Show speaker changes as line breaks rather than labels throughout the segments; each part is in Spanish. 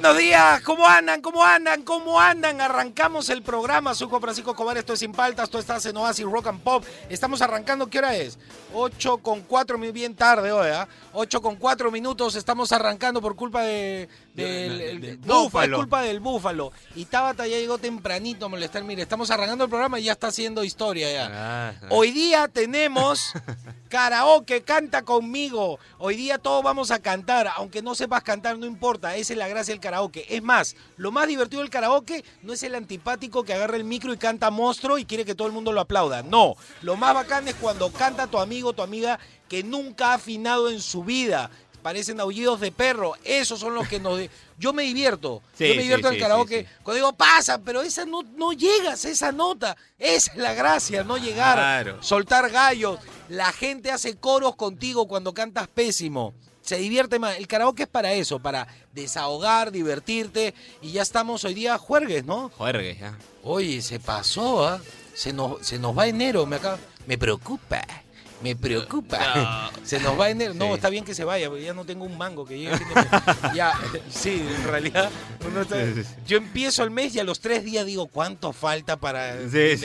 Buenos días, ¿cómo andan? ¿Cómo andan? ¿Cómo andan? Arrancamos el programa, soy Juan Francisco Escobar, esto es Sin Paltas, tú estás en Oasis Rock and Pop. Estamos arrancando, ¿qué hora es? 8 con 4, bien tarde hoy, ¿ah? 8 con 4 minutos, estamos arrancando por culpa de... del-
De-
el-
de-
no,
Búfalo.
culpa del búfalo. Y Tabata ya llegó tempranito a molestar. Mire, estamos arrancando el programa y ya está haciendo historia ya.
Ah,
Hoy día tenemos karaoke, canta conmigo. Hoy día todos vamos a cantar, aunque no sepas cantar, no importa, esa es la gracia del karaoke. Es más, lo más divertido del karaoke no es el antipático que agarra el micro y canta monstruo y quiere que todo el mundo lo aplauda. No, lo más bacán es cuando canta tu amigo, tu amiga que nunca ha afinado en su vida. Parecen aullidos de perro. Esos son los que nos... Yo me divierto.
Sí,
Yo me divierto
sí,
en el karaoke.
sí.
Cuando digo, pasa, pero esa no, no llegas a esa nota. Esa es la gracia, no llegar. Soltar gallos. La gente hace coros contigo cuando cantas pésimo. Se divierte más. El karaoke es para eso, para desahogar, divertirte. Y ya estamos hoy día juergues, ¿no?
Juergues, ya.
Oye, se pasó, ¿ah? Se nos, se nos va enero, me acaba. Me preocupa. Me preocupa. Se nos va enero. No,
Sí.
está bien que se vaya, porque ya no tengo un mango que llegue. ya, sí, en realidad. uno está-. Yo empiezo el mes y a los tres días digo, ¿cuánto falta para.
Sí,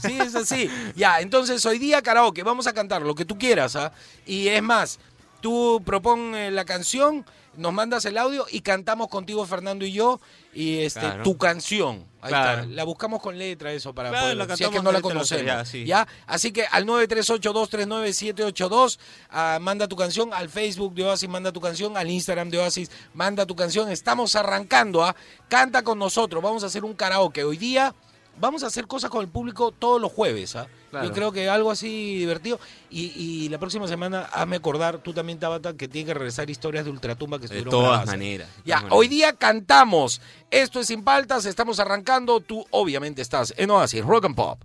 sí, es así. Ya, entonces hoy día karaoke, vamos a cantar lo que tú quieras, ¿ah? Y es más, tú propon eh, la canción, nos mandas el audio y cantamos contigo, Fernando y yo, y este,
Claro.
tu canción. Ahí
Claro.
está. La buscamos con letra eso para
Claro,
poder, si es que no la conocemos.
ya, sí.
¿ya? Así que al 938239782 ah, manda tu canción, al Facebook de Oasis manda tu canción, al Instagram de Oasis manda tu canción. Estamos arrancando, ¿ah? Canta con nosotros, vamos a hacer un karaoke. Hoy día vamos a hacer cosas con el público todos los jueves, ¿ah?
Claro.
Yo creo que algo así divertido. Y, y la próxima semana hazme acordar, tú también, Tabata, que tiene que regresar historias de Ultratumba que
De
estuvieron
todas
grabadas.
maneras. de
Ya,
todas
hoy
maneras.
día cantamos. Esto es Sin Paltas, estamos arrancando. Tú obviamente estás en Oasis Rock and Pop.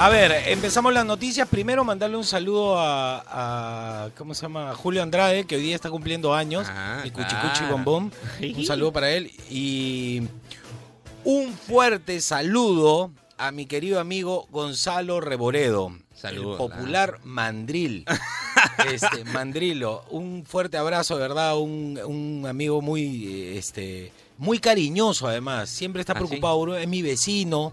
A ver, empezamos las noticias. Primero mandarle un saludo a, a- ¿cómo se llama? Julio Andrade, que hoy día está cumpliendo años.
Ah,
mi cuchicuchi
claro.
bombón. Un saludo para él. Y un fuerte saludo a mi querido amigo Gonzalo Reboredo.
Saludos,
El popular mandril. Este, mandrilo. Un fuerte abrazo, de verdad. Un, un amigo muy, este, muy cariñoso, además. Siempre está
¿Ah,
preocupado. Es mi vecino.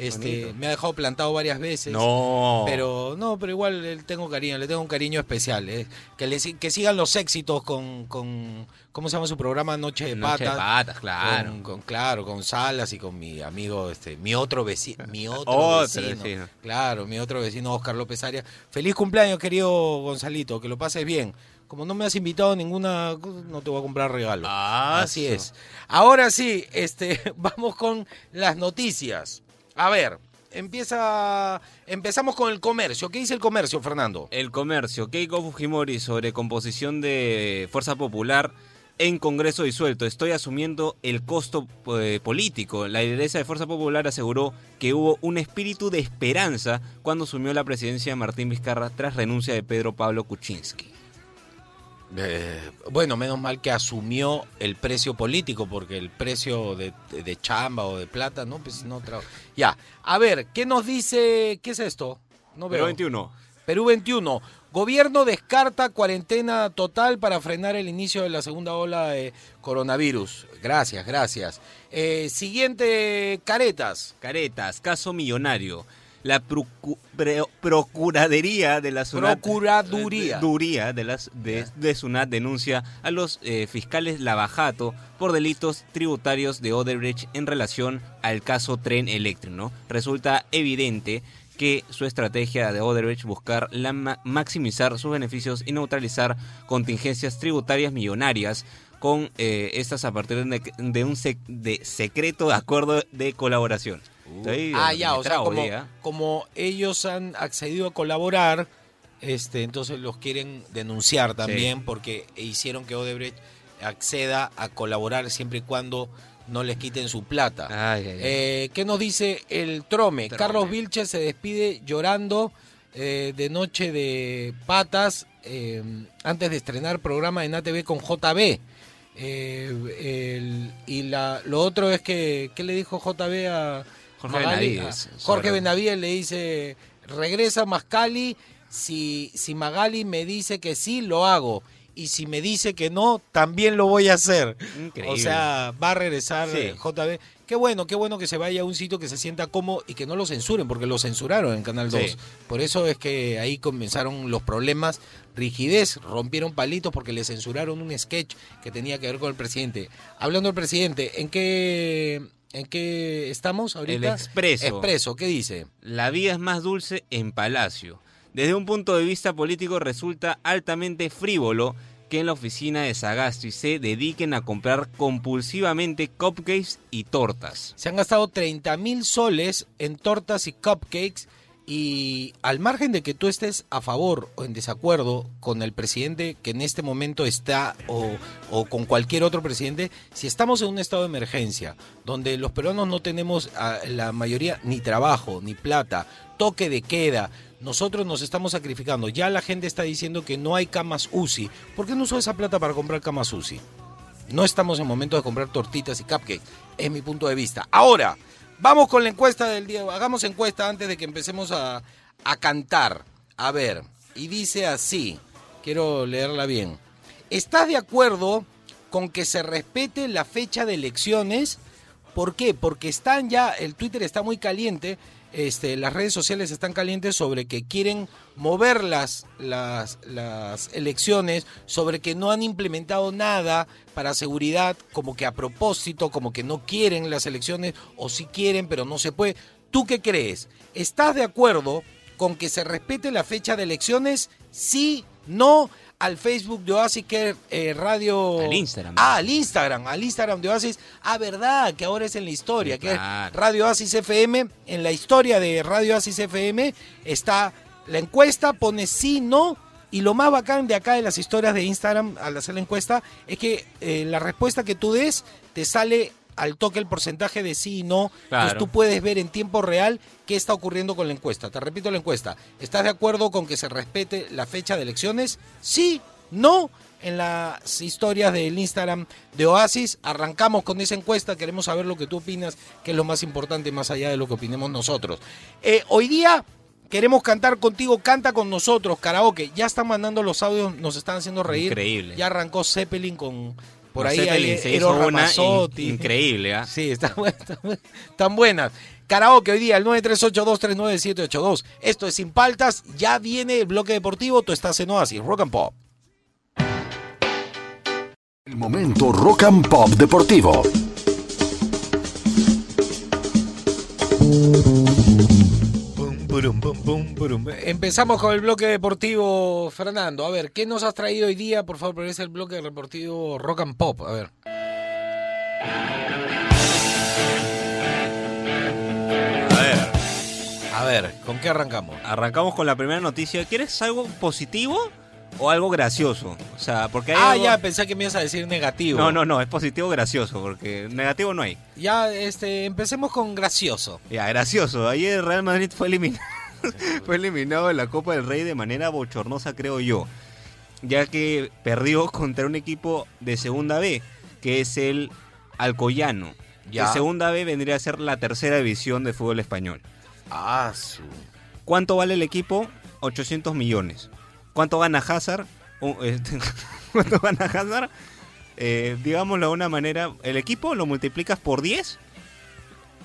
Este,
Bonito.
me ha dejado plantado varias veces.
No.
Pero no, pero igual le tengo cariño, le tengo un cariño especial. eh. Que, le, que sigan los éxitos con, con, ¿cómo se llama su programa? Noche de
Noche de
Patas.
patas, claro.
Con, con- claro, con Salas y con mi amigo, este, mi otro vecino, mi otro,
Otro
vecino,
vecino.
claro, mi otro vecino Oscar López Arias. Feliz cumpleaños, querido Gonzalito, que lo pases bien. Como no me has invitado a ninguna, no te voy a comprar regalo.
Ah,
Así es. Ahora sí, este, vamos con las noticias. A ver, empieza, empezamos con el comercio. ¿Qué dice el comercio, Fernando?
El comercio. Keiko Fujimori sobre composición de Fuerza Popular en Congreso disuelto. Estoy asumiendo el costo eh, político. La lideresa de Fuerza Popular aseguró que hubo un espíritu de esperanza cuando asumió la presidencia de Martín Vizcarra tras renuncia de Pedro Pablo Kuczynski.
Eh, bueno, menos mal que asumió el precio político, porque el precio de, de- de chamba o de plata, ¿no? Pues no tra- Ya, a ver, ¿qué nos dice? ¿Qué es esto? No veo.
21.
Perú 21. Gobierno descarta cuarentena total para frenar el inicio de la segunda ola de coronavirus. Gracias, gracias. Eh, siguiente, caretas.
Caretas, caso millonario. La procu- pre- Procuraduría de la SUNAT,
Procuraduría.
Duría de, las, de, de SUNAT denuncia a los eh, fiscales Lavajato por delitos tributarios de Odebrecht en relación al caso Tren Eléctrico. ¿no? Resulta evidente que su estrategia de Odebrecht buscar la ma- maximizar sus beneficios y neutralizar contingencias tributarias millonarias con eh, estas a partir de, de un sec- de secreto acuerdo de colaboración. Estoy,
ah, ya, o sea, como, como ellos han accedido a colaborar, Este, entonces los quieren denunciar también porque hicieron que Odebrecht acceda a colaborar siempre y cuando no les quiten su plata.
Ay, ay, ay.
Eh, ¿Qué nos dice el Trome?
Trome.
Carlos Vilches se despide llorando eh, de Noche de Patas eh, antes de estrenar programa en ATV con JB. El- y la, lo otro es que, ¿qué le dijo JB a
Jorge
Magali?
Benavides,
Ah, Jorge
sobre-
Benavides le dice, regresa Mascali, si, si Magali me dice que sí, lo hago. Y si me dice que no, también lo voy a hacer.
Increíble.
O sea, va a regresar
Sí.
eh, JB. Qué bueno, qué bueno que se vaya a un sitio que se sienta cómodo y que no lo censuren, porque lo censuraron en Canal 2.
Sí.
Por eso es que ahí comenzaron los problemas. Rigidez, rompieron palitos porque le censuraron un sketch que tenía que ver con el presidente. Hablando del presidente, ¿en qué, en qué estamos ahorita?
El Expreso.
Expreso, ¿qué dice?
La vida es más dulce en Palacio. Desde un punto de vista político resulta altamente frívolo que en la oficina de Sagasti se dediquen a comprar compulsivamente cupcakes y tortas.
Se han gastado 30 mil soles en tortas y cupcakes y al margen de que tú estés a favor o en desacuerdo con el presidente que en este momento está o, con cualquier otro presidente, si estamos en un estado de emergencia donde los peruanos no tenemos la mayoría ni trabajo, ni plata, toque de queda, nosotros nos estamos sacrificando. Ya la gente está diciendo que no hay camas UCI. ¿Por qué no usó esa plata para comprar camas UCI? No estamos en momento de comprar tortitas y cupcakes, es mi punto de vista. Ahora, vamos con la encuesta del día. Hagamos encuesta antes de que empecemos a, a cantar. A ver, y dice así, quiero leerla bien. ¿Estás de acuerdo con que se respete la fecha de elecciones? ¿Por qué? Porque están ya, el Twitter está muy caliente, este, las redes sociales están calientes sobre que quieren mover las, las, las elecciones, sobre que no han implementado nada para seguridad, como que a propósito, como que no quieren las elecciones, o si quieren, pero no se puede. ¿Tú qué crees? ¿Estás de acuerdo con que se respete la fecha de elecciones? Sí, no, al Facebook de Oasis que eh, Radio...
Al Instagram.
Ah, al Instagram, al Instagram de Oasis. Ah, verdad, que ahora es en la historia,
Sí,
que
claro.
es Radio Oasis FM. En la historia de Radio Oasis FM está la encuesta, pone sí, no. Y lo más bacán de acá de las historias de Instagram al hacer la encuesta es que eh, la respuesta que tú des te sale al toque el porcentaje de sí y no.
Claro.
Entonces tú puedes ver en tiempo real qué está ocurriendo con la encuesta. Te repito la encuesta. ¿Estás de acuerdo con que se respete la fecha de elecciones? Sí, no. En las historias del Instagram de Oasis arrancamos con esa encuesta. Queremos saber lo que tú opinas, que es lo más importante más allá de lo que opinemos nosotros. Eh, hoy día queremos cantar contigo, canta con nosotros, karaoke. Ya están mandando los audios, nos están haciendo reír.
Increíble.
Ya arrancó Zeppelin con por
No,
ahí
se
Eros
hizo una
Ramazzotti.
in- increíble, ¿ah?
Sí, están, buenas, están buenas, están buenas. Karaoke hoy día, el 938239782. Esto es Sin Paltas. Ya viene el bloque deportivo. Tú estás en Oasis, Rock and Pop.
El momento rock and pop deportivo.
Empezamos con el bloque deportivo, Fernando. A ver, ¿qué nos has traído hoy día? Por favor, es el bloque deportivo Rock and Pop. A ver.
A ver,
A ver, ¿con qué arrancamos?
arrancamos con la primera noticia. ¿Quieres algo positivo o algo gracioso? O sea, porque hay
Ah,
algo-
ya, pensé que me ibas a decir negativo.
No, no, no, es positivo gracioso, porque negativo no hay.
Ya, este, empecemos con gracioso.
Ya, gracioso. Ayer el Real Madrid fue eliminado, fue eliminado de la Copa del Rey de manera bochornosa, creo yo. Ya que perdió contra un equipo de Segunda B, que es el Alcoyano.
Ya.
Segunda B vendría a ser la tercera división de fútbol español.
Ah, su.
¿Cuánto vale el equipo? 800 millones. ¿Cuánto gana Hazard? Este, ¿Cuánto gana Hazard? Eh, digámoslo de una manera, el equipo lo multiplicas por 10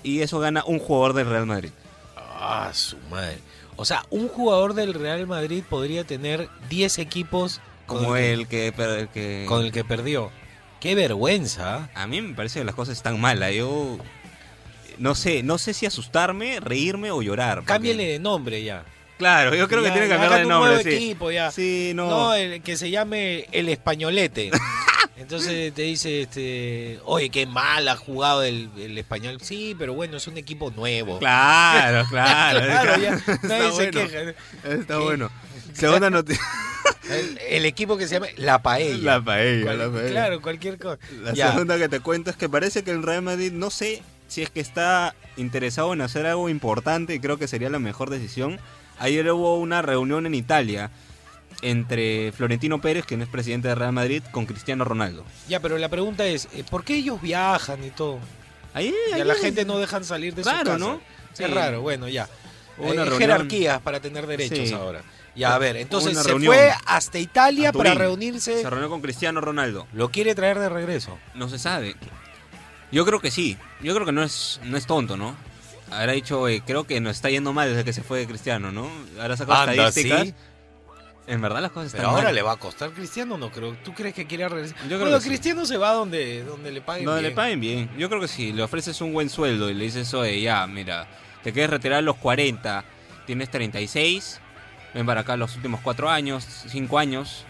y eso gana un jugador del Real Madrid.
Ah, su madre. O sea, un jugador del Real Madrid podría tener 10 equipos con
Como
el,
el que, el que-
con el que perdió. Qué vergüenza.
A mí me parece que las cosas están malas. Yo no sé, no sé si asustarme, reírme o llorar. porque-
Cámbiale de nombre ya.
Claro, yo creo que tiene que cambiar de
hágate un
nombre.
nuevo
Sí.
equipo ya.
Sí, no.
No, el que se llame el españolete. Entonces te dice, este, oye, qué mal ha jugado el, el español. Sí, pero bueno, es un equipo nuevo.
Claro, claro.
Claro, ya,
Está
nadie se
bueno.
queja.
Está bueno. Segunda noticia.
El, el equipo que se llama La Paella.
La paella,
Cual-
la paella.
Claro, cualquier cosa.
La
Ya.
segunda que te cuento es que parece que el Real Madrid, no sé si es que está interesado en hacer algo importante y creo que sería la mejor decisión. Ayer hubo una reunión en Italia entre Florentino Pérez, quien es presidente de Real Madrid, con Cristiano Ronaldo.
Ya, pero la pregunta es, eh, ¿por qué ellos viajan y todo?
Ahí,
Y a
ahí
la
es-
gente no dejan salir de su casa.
¿no?
Es
Sí.
raro, bueno, ya.
Una
Eh, jerarquías para tener derechos
Sí.
ahora. Ya, a ver, entonces se fue hasta Italia
a
para reunirse.
Se reunió con Cristiano Ronaldo.
Lo quiere traer de regreso.
No se sabe. Yo creo que sí. Yo creo que no es, no es tonto, ¿no? Habrá dicho, eh, creo que nos está yendo mal desde que se fue Cristiano, ¿no? Ahora sacó
Anda,
estadísticas.
¿sí?
En verdad las cosas
Pero
están
ahora
mal.
le va a costar Cristiano, no creo. ¿Tú crees que quiere regresar?
Yo creo
bueno,
que sí.
Cristiano se va donde, donde le paguen
le
bien.
paguen bien. Yo creo que si le ofreces un buen sueldo y le dices, oye, ya, mira, te quieres retirar a los 40, tienes 36, ven para acá los últimos 4 años, 5 años,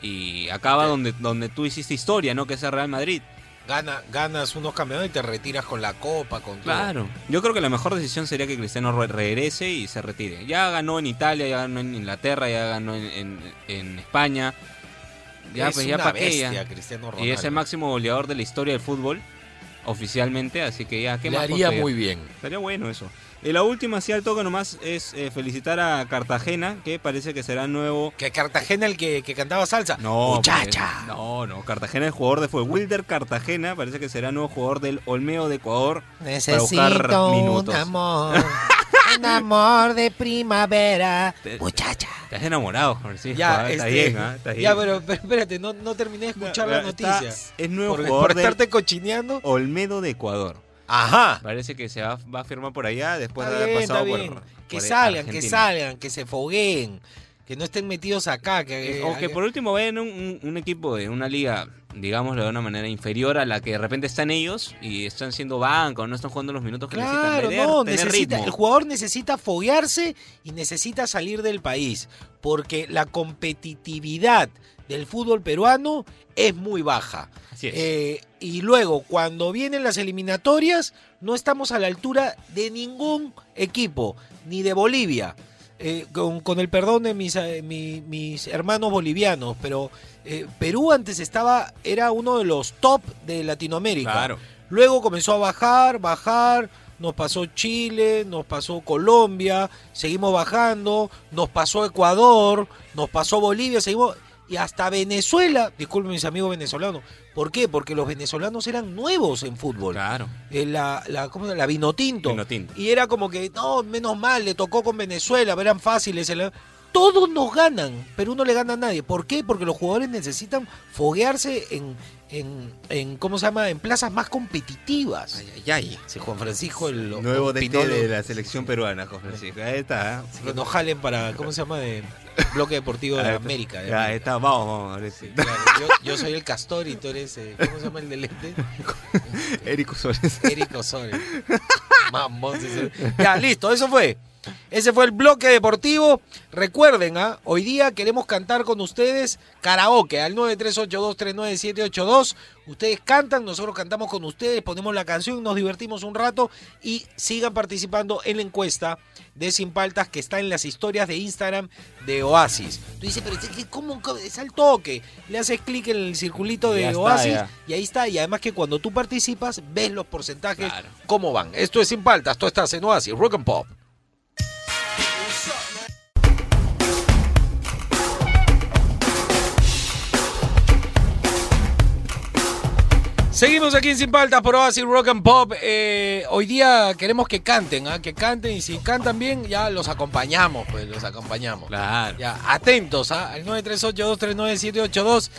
y acaba donde, donde tú hiciste historia, ¿no? Que es el Real Madrid.
Gana, ganas unos campeonatos y te retiras con la copa, con todo.
Claro. Yo creo que la mejor decisión sería que Cristiano re- regrese y se retire. Ya ganó en Italia, ya ganó en Inglaterra, ya ganó en, en- en España. Ya,
es
pues ya
una
ya.
bestia, Cristiano Ronaldo.
Y es el máximo goleador de la historia del fútbol, oficialmente, así que ya, ¿qué
Le
más
haría muy bien.
Estaría bueno eso. Y la última, así al toque nomás, es eh, felicitar a Cartagena, que parece que será nuevo...
Que Cartagena el que, que cantaba salsa.
No,
Muchacha.
pues, no, no, Cartagena es jugador de fue Wilder Cartagena, parece que será nuevo jugador del Olmeo de Ecuador.
Necesito
buscar minutos.
un amor. un amor de primavera.
Te-
Muchacha.
Estás enamorado, Francisco.
Ya,
está
este,
bien, ah, está bien.
ya, pero, pero espérate, no, no terminé de escuchar la
Está-
noticia.
es nuevo
Por,
jugador
por estarte cochineando.
Olmedo de Ecuador.
Ajá.
Parece que se va, va a firmar por allá después
Está
de haber
bien,
pasado por.
Que
por
salgan, que salgan, que se fogueen. Que no estén metidos acá. Que,
O que por último vayan un, un- un equipo de una liga, digámoslo de una manera inferior a la que de repente están ellos y están siendo banca o no están jugando los minutos que
Claro,
necesitan.
No,
tener
necesita,
ritmo.
el jugador necesita foguearse y necesita salir del país, porque la competitividad del fútbol peruano es muy baja.
Así es.
Eh, y luego, cuando vienen las eliminatorias, no estamos a la altura de ningún equipo, ni de Bolivia. Eh, con, con el perdón de mis, eh, mi- mis hermanos bolivianos, pero Perú antes estaba, era uno de los top de Latinoamérica.
Claro.
Luego comenzó a bajar, bajar, nos pasó Chile, nos pasó Colombia, seguimos bajando, nos pasó Ecuador, nos pasó Bolivia, seguimos y hasta Venezuela, disculpen mis amigos venezolanos, ¿por qué? Porque los venezolanos eran nuevos en fútbol.
Claro.
Eh, la, la, ¿cómo se llama? la Vinotinto.
Vinotinto.
Y era como que, no, menos mal, le tocó con Venezuela, eran fáciles. el- Todos nos ganan, Perú no le gana a nadie. ¿Por qué? Porque los jugadores necesitan foguearse en, en, en ¿cómo se llama? En plazas más competitivas.
Ay, ay, ay.
Sí, Juan Francisco, el
Nuevo DT de la selección peruana, José Francisco. Ahí está. ¿eh?
Que nos jalen para, ¿cómo se llama? De Bloque Deportivo de
está.
América. de
Ya, ahí está, vamos, vamos. sí.
Claro, yo, yo soy el castor y tú eres, eh, ¿cómo se llama el de lente?
Érico Suárez.
Eric Osorio. Mamón, Ya, listo, eso fue. Ese fue el bloque deportivo. Recuerden, ¿ah? hoy día queremos cantar con ustedes karaoke al 938239782. Ustedes cantan, nosotros cantamos con ustedes, ponemos la canción, nos divertimos un rato y sigan participando en la encuesta de Sin Paltas que está en las historias de Instagram de Oasis. Tú dices, pero es que ¿cómo? cómo? Es al toque. Le haces clic en el circulito de
está,
Oasis y ahí está. Y además que cuando tú participas, ves los porcentajes,
Claro.
cómo van. Esto es Sin Paltas, tú estás en Oasis, Rock and Pop. Seguimos aquí en Sin Paltas por Oasis Rock and Pop. Eh, hoy día queremos que canten, ¿ah? que canten y si cantan bien ya los acompañamos, pues los acompañamos.
Claro.
Ya, atentos ¿ah? al 938239782.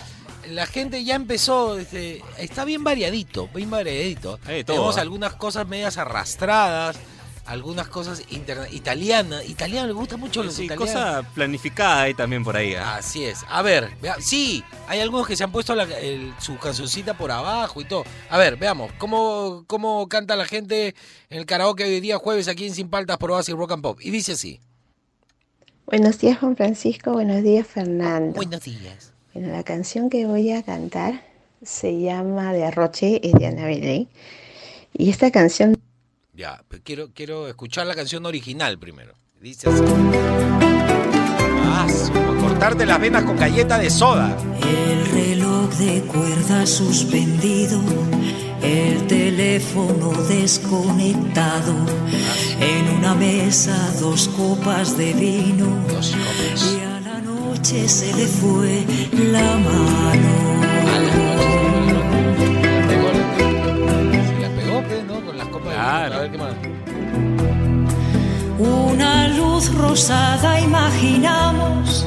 La gente ya empezó, este, está bien variadito, bien variadito.
Todo,
Tenemos
¿ah?
algunas cosas medias arrastradas, algunas cosas italianas. Italiano, le gusta mucho los
Sí,
italianos.
cosa planificada ahí también por ahí. ¿ah?
Así es. A ver, vea- sí, hay algunos que se han puesto la- el- su cancioncita por abajo y todo. A ver, veamos, ¿cómo, cómo canta la gente en el karaoke hoy día jueves aquí en Sin Paltas por Oasis Rock and Pop? Y dice así.
Buenos días Juan Francisco, buenos días Fernando.
Buenos días.
Bueno, la canción que voy a cantar se llama De Arroche, es de Ana Belén. Y esta canción
Ya, pero quiero, quiero escuchar la canción original primero. Dice así. Ah, cortarte las venas con galleta de soda.
El reloj de cuerda suspendido, el teléfono desconectado, en una mesa dos copas de vino
Dos copas.
y a la noche se le fue la mano.
Claro.
vino. A ver qué más.
Una luz rosada imaginamos,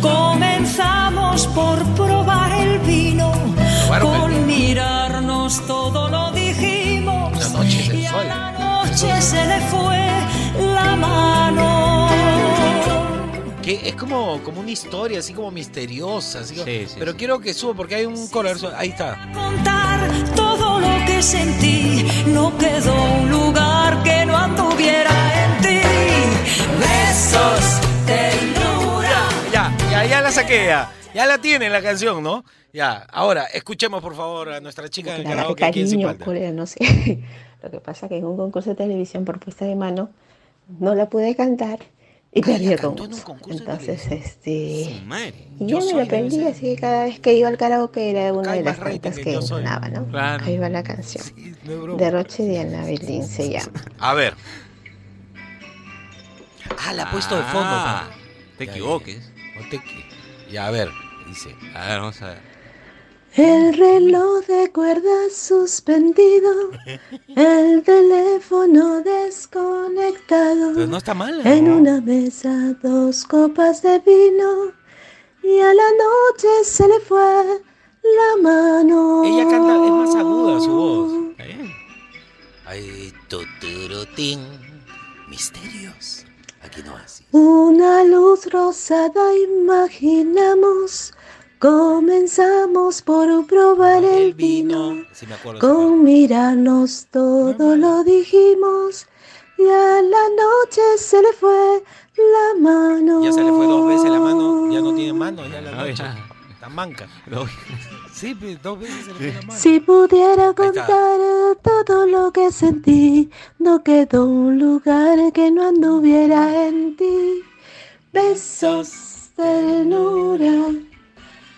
comenzamos por probar el vino, con
vino.
mirarnos todo lo dijimos
Una noche
y a la noche se le fue la mano.
Que es como, como una historia así como misteriosa. Así como-
Sí, sí,
pero
sí.
quiero que suba porque hay un color. Ahí está.
Contar que sentí, no quedó un lugar que no anduviera en ti. Besos, ternura.
Ya, ya, ya la saqué ya. Ya la tiene la canción, ¿no? Ya, ahora, escuchemos por favor a nuestra chica del karaoke aquí en Sin
no sé. Lo que pasa que en un concurso de televisión por puesta de mano no la pude cantar y perdí
cantó en
Entonces, este...
madre.
Y
Yo
ya me lo aprendí, así que cada vez que iba al karaoke era una de las tantas
que
sonaba, ¿no?
Claro.
Ahí va la canción.
Sí, no.
Derroche de Ana Belín se llama.
A ver. Ah, la ha puesto de fondo.
Ah,
pa.
te
Ya,
equivoques.
No te equi- Ya, a ver, dice.
A ver, vamos a ver.
El reloj de cuerda suspendido, el teléfono desconectado.
Pero no está mal.
En una mesa dos copas de vino y a la noche se le fue la mano.
Ella canta, es más aguda su voz.
¿Está bien?
Ay, tuturutín. Misterios. Aquí no así.
Una luz rosada imaginamos, comenzamos por probar el vino.
Sí, me acuerdo.
Con mirarnos todo lo dijimos y a la noche se le fue la mano.
Ya se le fue dos veces la mano, ya no tiene mano, ya la noche.
ya.
Está manca. Sí, dos veces se le fue la mano.
Si pudiera contar todo lo que sentí, no quedó un lugar que no anduviera en ti. Besos, ternura,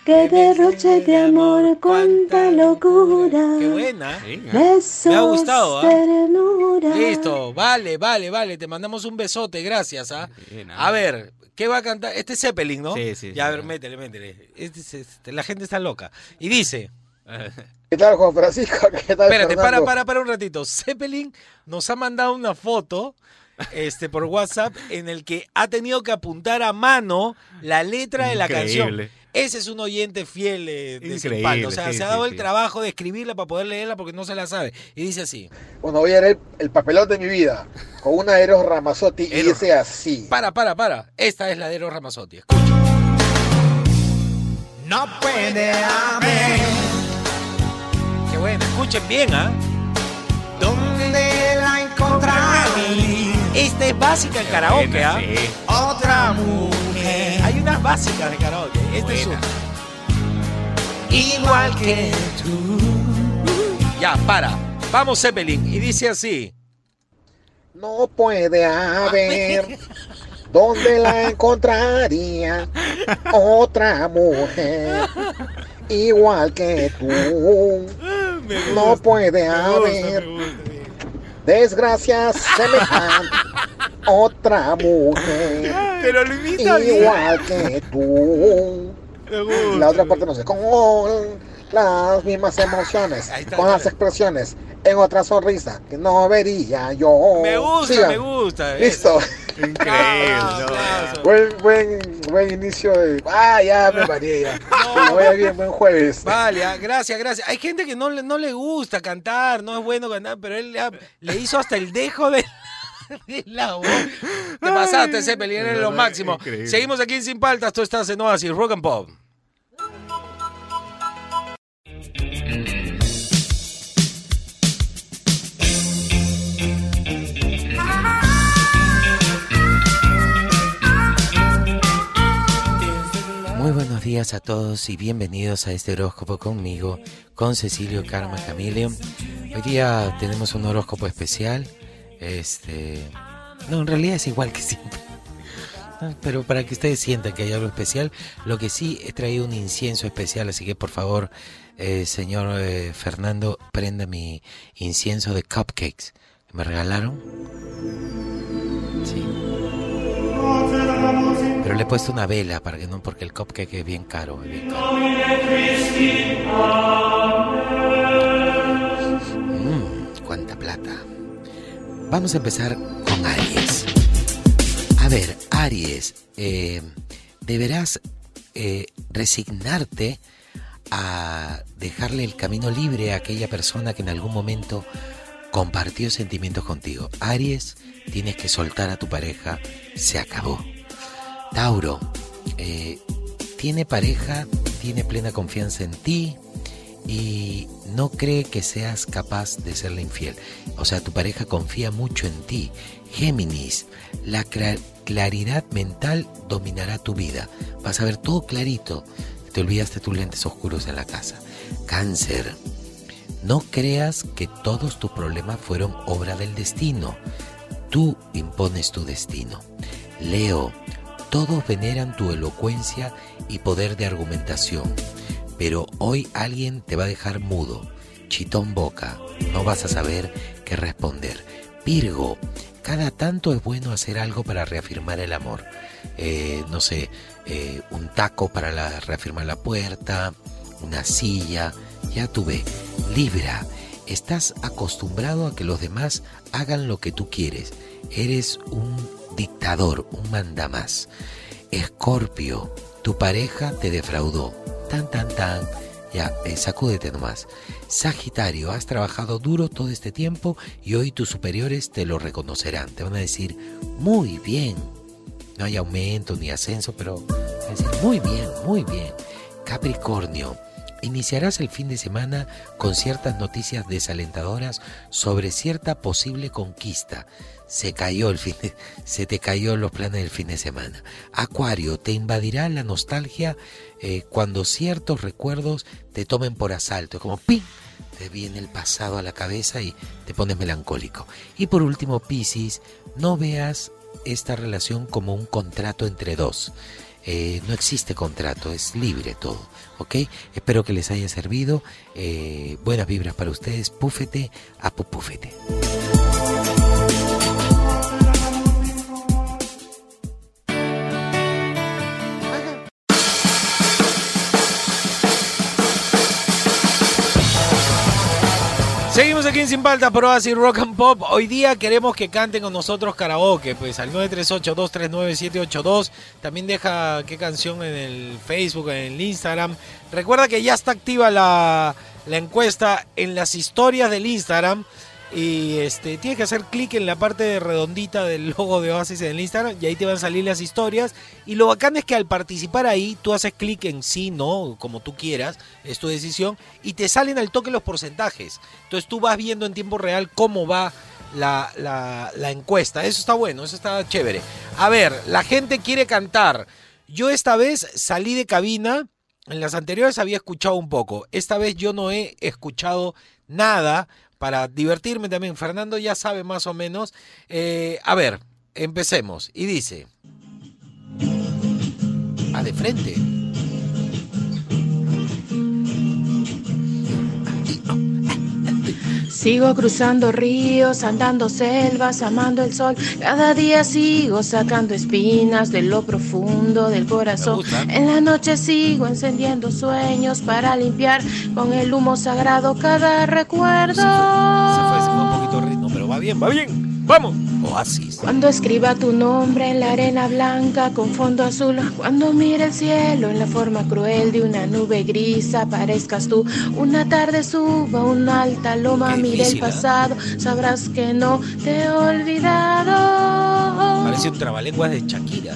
que derroche de amor, cuánta locura.
Qué buena.
Besos,
Me ha gustado, ¿ah?
ternura.
Listo, vale, vale, vale. Te mandamos un besote, gracias. ¿ah?
Bien,
A ver, ¿qué va a cantar? Este es Zeppelin, ¿no?
Sí, sí,
Ya, a ver, métele, métele. Este es- este, la gente está loca. Y dice,
¿Qué tal, Juan Francisco? ¿Qué tal,
espérate, para,
Fernando?
para, para un ratito. Zeppelin nos ha mandado una foto este, por WhatsApp en el que ha tenido que apuntar a mano la letra de la canción. Ese es un oyente fiel eh, de
Increíble.
O sea,
sí,
se ha
sí,
dado el
sí.
trabajo de escribirla para poder leerla porque no se la sabe. Y dice así.
Bueno, voy a leer el papelón de mi vida con una Eros Ramazzotti y
Eros.
dice así.
Para, para, para. Esta es la de Eros Ramazzotti. Escucha.
No puede haber
Qué bueno. Escuchen bien, ¿ah?
donde la encontraré
Esta es básica en karaoke, ¿ah?
Sí.
otra mujer
Hay unas básicas de karaoke. Esta es una. Igual que tú. Ya, para. Vamos, Zeppelin. Y dice así.
No puede haber donde la encontraría otra mujer igual que tú. No puede haber desgracias semejante otra mujer
Pero lo imita bien.
igual que tú. La otra parte no sé, con las mismas emociones,
Ahí está,
con las expresiones, en otra sonrisa que no vería yo.
Me gusta,
Sigan.
me gusta.
Listo.
Increíble.
Ah,
no.
Buen, buen, buen inicio de. Ah, ya me mareé ya. Bien, buen jueves.
Vale, ah, gracias, gracias. Hay gente que no le, no le gusta cantar, no es bueno cantar, pero él le, hizo hasta el dejo de, la voz. Te pasaste, Zeppelin, eres lo máximo.
increíble.
Seguimos aquí en Sin Paltas, tú estás en Oasis, Rock and Pop. Muy buenos días a todos y bienvenidos a este horóscopo conmigo, con Cecilio Karma Camilio. Hoy día tenemos un horóscopo especial. Este. No, en realidad es igual que siempre. Pero para que ustedes sientan que hay algo especial, lo que sí he traído un incienso especial, así que por favor, eh, señor eh, Fernando, prenda mi incienso de cupcakes. ¿Me regalaron? Sí. Pero le he puesto una vela para que no, porque el cupcake es bien caro. es bien. Mm, cuánta plata. Vamos a empezar con Aries. A ver, Aries, eh, deberás eh, resignarte a dejarle el camino libre a aquella persona que en algún momento compartió sentimientos contigo. Aries, tienes que soltar a tu pareja, se acabó. Tauro, eh, tiene pareja, tiene plena confianza en ti y no cree que seas capaz de serle infiel. O sea, tu pareja confía mucho en ti. Géminis, la cla- claridad mental dominará tu vida. Vas a ver todo clarito. Te olvidaste tus lentes oscuros en la casa. Cáncer, no creas que todos tus problemas fueron obra del destino. Tú impones tu destino. Leo, todos veneran tu elocuencia y poder de argumentación, pero hoy alguien te va a dejar mudo, chitón boca, no vas a saber qué responder. Virgo, cada tanto es bueno hacer algo para reafirmar el amor. Eh, no sé, eh, un taco para la- reafirmar la puerta, una silla, ya tuve. Libra, estás acostumbrado a que los demás hagan lo que tú quieres. Eres un dictador, un mandamás. Escorpio, tu pareja te defraudó. Tan, tan, tan. Ya, eh, sacúdete nomás. Sagitario, has trabajado duro todo este tiempo y hoy tus superiores te lo reconocerán. Te van a decir, muy bien. No hay aumento ni ascenso, pero muy bien, muy bien. Capricornio, iniciarás el fin de semana con ciertas noticias desalentadoras sobre cierta posible conquista. Se cayó el fin de- se te cayó los planes del fin de semana. Acuario, te invadirá la nostalgia eh, cuando ciertos recuerdos te tomen por asalto. Es como ¡ping! Te viene el pasado a la cabeza y te pones melancólico. Y por último, Piscis, no veas esta relación como un contrato entre dos. Eh, no existe contrato, es libre todo, ¿ok? Espero que les haya servido. Eh, buenas vibras para ustedes. Púfete a pupúfete. Seguimos aquí en Sin Paltas por Oasis Rock and Pop. Hoy día queremos que canten con nosotros karaoke, pues al 938-239-782. También deja qué canción en el Facebook, en el Instagram. Recuerda que ya está activa la encuesta en las historias del Instagram. Y este, tienes que hacer clic en la parte redondita del logo de Oasis en el Instagram y ahí te van a salir las historias. Y lo bacán es que al participar ahí, tú haces clic en sí, no, como tú quieras, es tu decisión, y te salen al toque los porcentajes. Entonces tú vas viendo en tiempo real cómo va la- la encuesta. Eso está bueno, eso está chévere. A ver, la gente quiere cantar. Yo esta vez salí de cabina. En las anteriores había escuchado un poco. Esta vez yo no he escuchado nada para divertirme también. Fernando ya sabe más o menos. Eh, a ver, empecemos. Y dice... Ah, de frente.
Sigo cruzando ríos, andando selvas, amando el sol. Cada día sigo sacando espinas de lo profundo del corazón. En la noche sigo encendiendo sueños para limpiar con el humo sagrado cada recuerdo.
Se fue, se fue, se fue un poquito ritmo, pero va bien, va bien. Vamos. Oasis.
Cuando escriba tu nombre en la arena blanca con fondo azul, cuando mire el cielo en la forma cruel de una nube gris, aparezcas tú. Una tarde suba a una alta loma, mire el
¿eh?
pasado, sabrás que no te he olvidado.
Parece un trabalenguas de Shakira.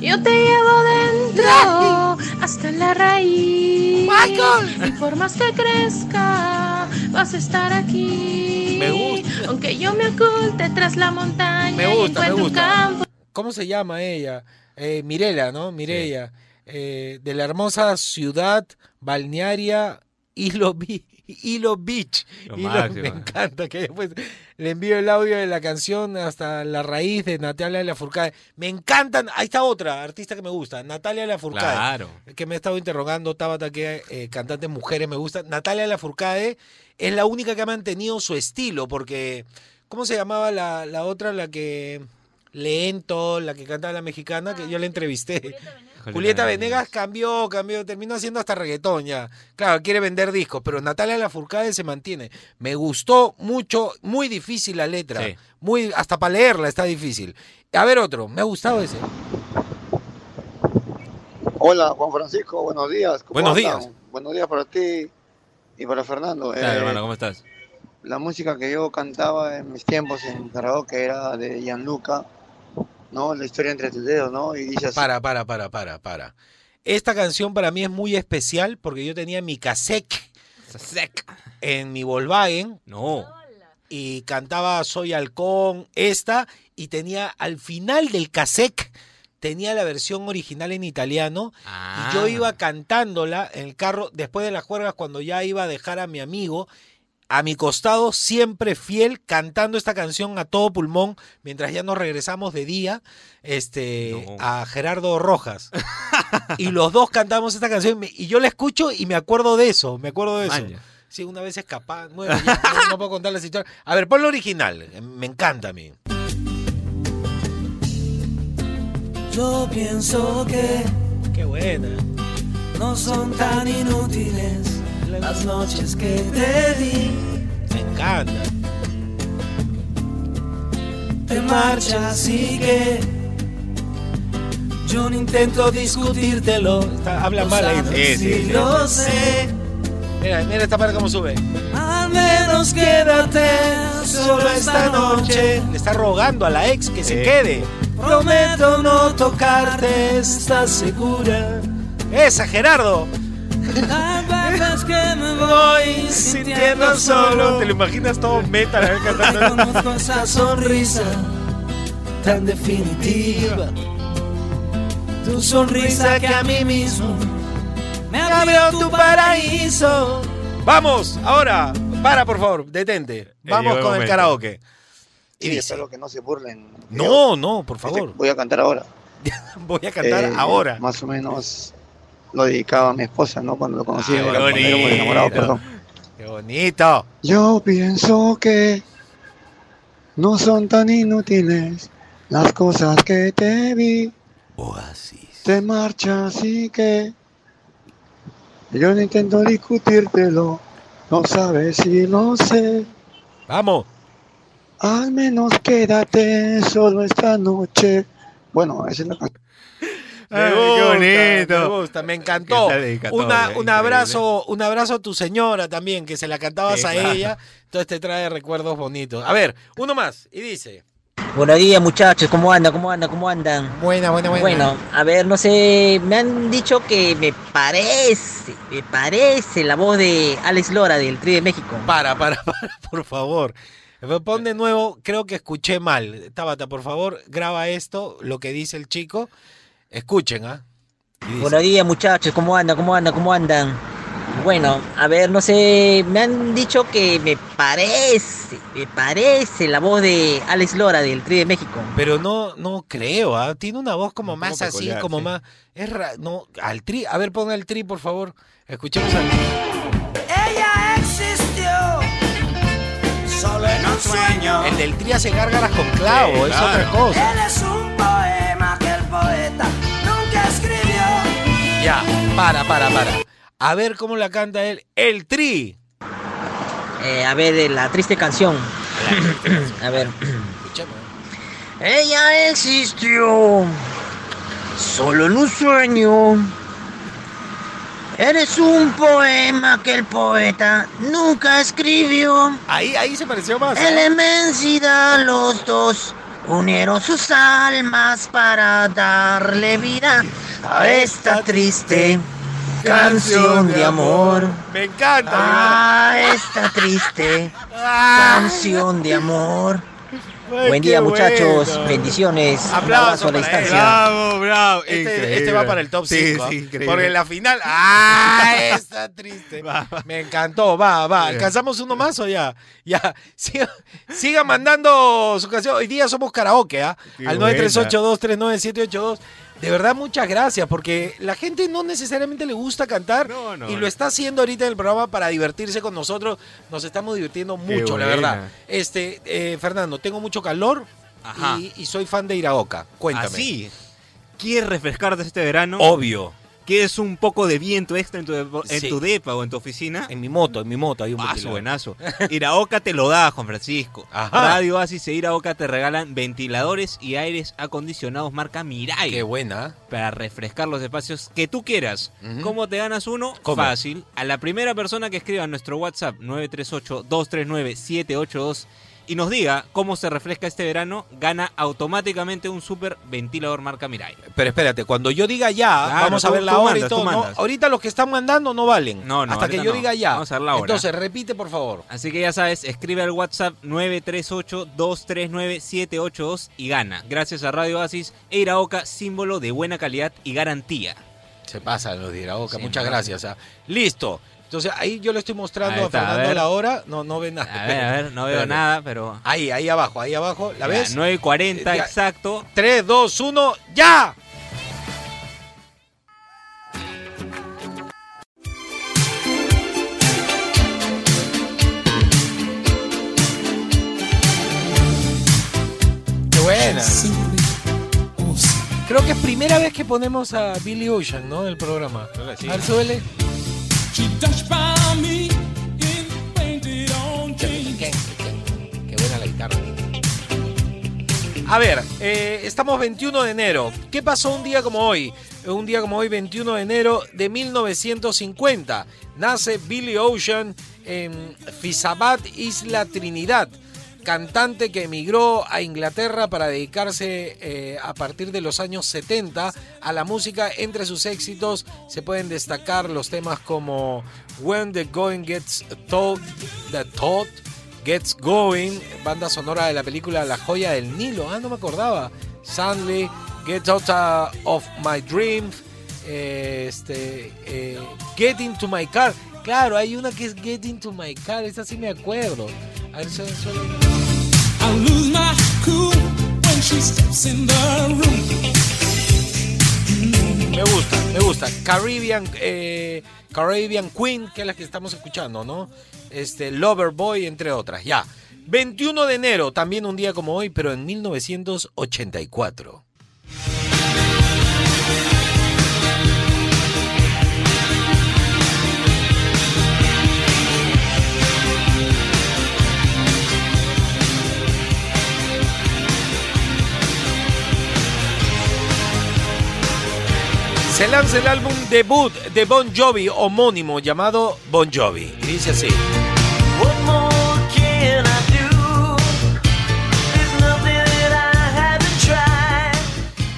Yo te llevo dentro hasta la raíz. Y por más que crezca, vas a estar aquí.
Me gusta.
Aunque yo me oculte tras la montaña
Me
y
gusta, me gusta.
campo
¿Cómo se llama ella? Eh, Mirela, ¿no? Mirella. Eh, de la hermosa ciudad balnearia Hilo, Hilo Beach.
Lo
Hilo-
máximo.
me encanta que después le envío el audio de la canción hasta la raíz de Natalia Lafourcade. Me encantan. Ahí está otra artista que me gusta, Natalia Lafourcade.
Claro.
Que me he estado interrogando, Tabata, que eh, cantantes mujeres me gustan. Natalia Lafourcade es la única que ha mantenido su estilo, porque. ¿Cómo se llamaba la, la otra, la que. Lento, la que cantaba la mexicana, que yo la entrevisté. Julieta Venegas cambió, cambió, terminó haciendo hasta reggaetón ya. Claro, quiere vender discos, pero Natalia Lafourcade se mantiene. Me gustó mucho, muy difícil la letra.
Sí.
Muy, hasta para leerla está difícil. A ver otro, me ha gustado ese.
Hola, Juan Francisco, buenos días. ¿Cómo
Buenos
andan?
días.
Buenos días para ti y para Fernando.
Claro,
Eh,
hermano, ¿cómo estás?
La música que yo cantaba en mis tiempos en karaoke era de Gianluca, ¿no? La historia entre tus dedos, ¿no? Y dice así.
Para, para, para, para, para. Esta canción para mí es muy especial porque yo tenía mi cassette en mi Volkswagen
No.
y cantaba Soy Halcón, esta, y tenía al final del cassette, tenía la versión original en italiano,
Ah.
y yo iba cantándola en el carro después de las juergas cuando ya iba a dejar a mi amigo. A mi costado, siempre fiel, cantando esta canción a todo pulmón, mientras ya nos regresamos de día, este,
No.
a Gerardo Rojas. y los dos cantamos esta canción, me- y yo la escucho y me acuerdo de eso, me acuerdo de eso.
Maña.
Sí, una vez escapando. Bueno, ya, no, no puedo contar la historia. A ver, ponlo original. Me encanta a mí.
Yo pienso que
Qué buena.
no son tan inútiles las noches que te di.
Me encanta.
Te marchas y que yo no intento discutírtelo.
Está- habla mal ahí. ¿no?
sabes
Sí, sí,
y
sí.
lo sé.
Mira, mira esta parte cómo sube.
Al menos quédate solo esta noche.
Le está rogando a la ex que se
Sí.
quede.
Prometo no tocarte, ¿estás segura?
Esa, Gerardo.
Hay veces que me voy sintiendo solo.
Te lo imaginas todo metal
Ay,
cantando.
conozco esa sonrisa tan definitiva. Tu sonrisa que a mí mismo me abrió tu paraíso.
Vamos, ahora. Para, por favor, detente. Vamos
llegó el
con el karaoke. Y
Sí,
dice,
espero que no se burlen.
no, no, por
Este,
favor.
Voy a cantar ahora.
Voy a cantar
Eh,
ahora.
Más o menos lo dedicaba a mi esposa, ¿no? Cuando lo conocí,
Ah,
cuando éramos
bonito.
enamorados, perdón.
Qué bonito.
Yo pienso que no son tan inútiles las cosas que te vi.
Oasis.
Te marchas y que yo no intento discutírtelo. No sabes si lo sé.
Vamos.
Al menos quédate solo esta noche. Bueno, esa es la canción.
Me
Ay, qué
gusta,
bonito.
Me gusta, me encantó. Una, un abrazo, un abrazo a tu señora también, que se la cantabas
Sí,
a
claro.
ella. Entonces te trae recuerdos bonitos. A ver, uno más. Y dice.
Buenos días muchachos, ¿cómo andan? ¿Cómo andan? ¿Cómo andan?
Buena, buena, buena.
Bueno, a ver, no sé, me han dicho que me parece, me parece la voz de Alex Lora del Tri de México.
Para, para, para, por favor. Pon de nuevo, creo que escuché mal. Tabata, por favor, graba esto, lo que dice el chico. Escuchen, ¿ah? Dice,
Buenos días muchachos, ¿cómo andan? ¿Cómo andan? ¿Cómo andan? Bueno, a ver, no sé, me han dicho que me parece, me parece la voz de Alex Lora del Tri de México.
Pero no, no creo, ¿ah? Tiene una voz como más así,
peculiar,
como
sí.
más. Es ra- no, al tri. A ver, pon el tri, por favor. Escuchemos al
Ella existió solo en un sueño.
El del tri hace gárgaras con clavo,
Sí,
es
claro.
otra cosa.
Él es un poema que el poeta.
Ya, para, para, para. A ver cómo la canta él. El tri.
Eh, a ver, eh, la triste canción. A ver. Ella existió solo en un sueño. Eres un poema que el poeta nunca escribió.
Ahí, ahí se pareció más.
En la inmensidad los dos unieron sus almas para darle vida a esta triste canción de amor.
Me encanta.
A esta triste
Ah.
canción de amor.
Ay,
Buen día, muchachos.
bueno.
Bendiciones. Un
Aplauso
abrazo a la distancia.
Bravo, bravo.
Este, este va para el top
Sí,
5.
sí,
porque en la final. ¡Ah! Está triste. Me encantó. Va, va. ¿Alcanzamos uno más o ya? Ya. Siga, siga mandando su canción. Hoy día somos karaoke, ¿ah?
Qué
Al 938-239-782. De verdad, muchas gracias, porque la gente no necesariamente le gusta cantar
No, no,
y lo está haciendo ahorita en el programa para divertirse con nosotros. Nos estamos divirtiendo mucho, la verdad. Este, eh, Fernando, tengo mucho calor
Ajá.
y, y soy fan de Iraoka. Cuéntame.
Así. ¿Quieres refrescarte este verano?
Obvio.
¿Quieres un poco de viento extra en tu, en
Sí.
tu depa o en tu oficina?
En mi moto, en mi moto hay un
Ah,
ventilador.
buenazo. Iraoka te lo da, Juan Francisco.
Ajá.
Radio Oasis e Iraoka te regalan ventiladores y aires acondicionados marca Mirai.
Qué buena.
Para refrescar los espacios que tú quieras. ¿Cómo te ganas uno?
¿Cómo?
Fácil. A la primera persona que escriba en nuestro WhatsApp 938-239-782 y nos diga cómo se refresca este verano, gana automáticamente un super ventilador marca Mirai.
Pero espérate, cuando yo diga ya,
Claro,
vamos a ver la hora
mandas,
y todo. Ahorita los que están mandando no valen.
No, no,
Hasta que yo
no.
diga ya.
Vamos a ver la hora.
Entonces, repite, por favor.
Así que ya sabes, escribe al WhatsApp 938-239-782 y gana. Gracias a Radio Oasis e Iraoka, símbolo de buena calidad y garantía.
Se pasa los de Iraoka.
Sí,
Muchas gracias. ah. Listo. Entonces, ahí yo le estoy mostrando
Ahí
a
está, a
Fernando
ver.
la hora. No, no ve nada.
A ver, a ver, no veo
Espérate.
nada, pero...
Ahí, ahí abajo, ahí abajo. ¿La
Ya,
ves?
9.40
Ya.
exacto.
3, 2, 1, ¡ya! ¡Qué buena! Creo que es primera vez que ponemos a Billy Ocean, ¿no? En el programa.
sí.
A súbele. Qué, qué- qué buena la guitarra. A ver, eh, estamos 21 de enero. ¿Qué pasó un día como hoy? Un día como hoy, 21 de enero de 1950. Nace Billy Ocean en Fisabat, Isla Trinidad. Cantante que emigró a Inglaterra para dedicarse eh, a partir de los años 70 a la música. Entre sus éxitos se pueden destacar los temas como When the Going Gets Told, The Thought, Gets Going, banda sonora de la película La joya del Nilo. Ah, no me acordaba. Suddenly, Get Out of My Dreams, eh, este, eh, Get Into My Car. Claro, hay una que es Get Into My Car, esa sí me acuerdo. Me gusta, me gusta. Caribbean, eh, Caribbean Queen, que es la que estamos escuchando, ¿no? Este, Lover Boy, entre otras. Ya. 21 de enero, también un día como hoy, pero en 1984. Se lanza el álbum debut de Bon Jovi homónimo llamado Bon Jovi. Y dice así.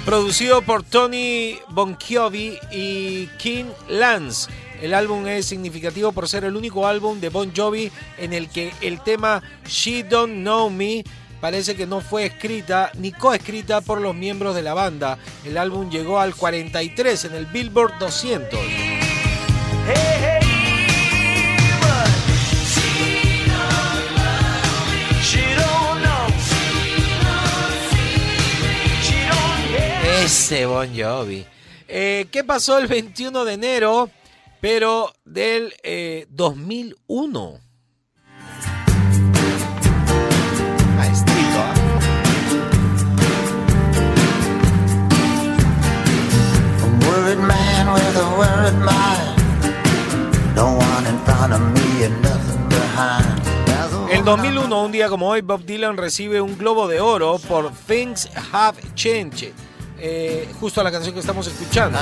Producido por Tony Bon Jovi y King Lance. El álbum es significativo por ser el único álbum de Bon Jovi en el que el tema She Don't Know Me parece que no fue escrita ni coescrita por los miembros de la banda. El álbum llegó al 43 en el Billboard 200.
Hey, hey, but she don't love me. She don't know. She don't care.
Ese Bon Jovi. Eh, ¿Qué pasó el 21 de enero, pero del eh, 2001?
Worried man with a worried mind. No one in front of me and nothing behind. There's a
El 2001, un día como hoy, Bob Dylan recibe un Globo de Oro por Things Have Changed. Eh, justo la canción que estamos escuchando.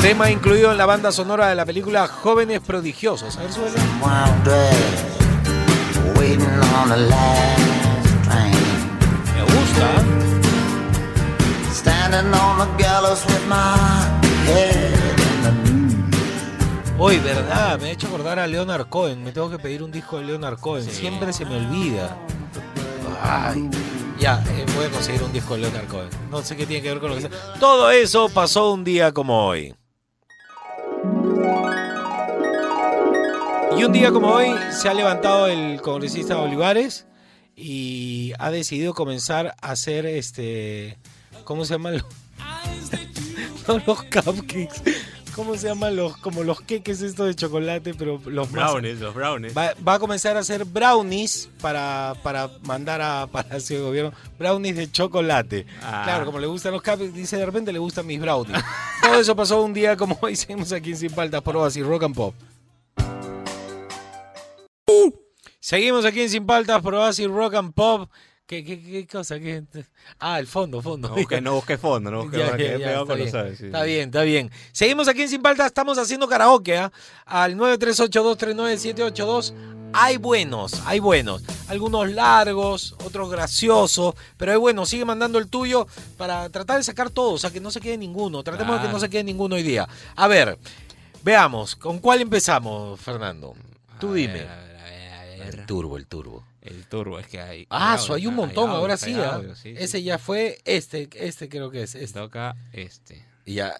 Tema incluido en la banda sonora de la película Jóvenes Prodigiosos. A ver, súbele.
Wild
Hoy, verdad, me ha hecho acordar a Leonard Cohen. Me tengo que pedir un disco de Leonard Cohen. Siempre se me olvida. Ay, ya, eh, voy a conseguir un disco de Leonard Cohen. No sé qué tiene que ver con lo que sea. Todo eso pasó un día como hoy. Y un día como hoy se ha levantado el congresista Olivares y ha decidido comenzar a hacer este. ¿Cómo se llaman los, no los cupcakes? ¿Cómo se llaman los como los queques estos de chocolate, pero los más-
Brownies, los brownies.
Va, va a comenzar a hacer brownies para, para mandar a Palacio de Gobierno. Brownies de chocolate.
Ah.
Claro, como le gustan los cupcakes, dice de repente le gustan mis brownies. Todo eso pasó un día como hoy. Seguimos aquí en Sin Paltas por Oasis Rock and Pop. Seguimos aquí en Sin Paltas por Oasis Rock and Pop. ¿Qué, qué, qué cosa? ¿Qué? Ah, el fondo, fondo.
No busque, no busque fondo, no busque
Ya,
fondo,
está bien.
sabes, sí.
Está bien, está bien. Seguimos aquí en Sin Paltas, estamos haciendo karaoke, ¿ah? Al 938239782. Hay buenos, hay buenos. Algunos largos, otros graciosos, pero hay buenos. Sigue mandando el tuyo para tratar de sacar todos, o sea, que no se quede ninguno. Tratemos de que no se quede ninguno hoy día. A ver, veamos, ¿con cuál empezamos, Fernando? Tú dime. El turbo, el turbo.
El turbo, es que hay.
Ah,
hay
su, hay
audio,
un montón,
audio,
ahora
hay
sí, ¿ah?
audio, sí, sí.
Ese ya fue, este, este creo que es. Este.
Toca este.
Ya.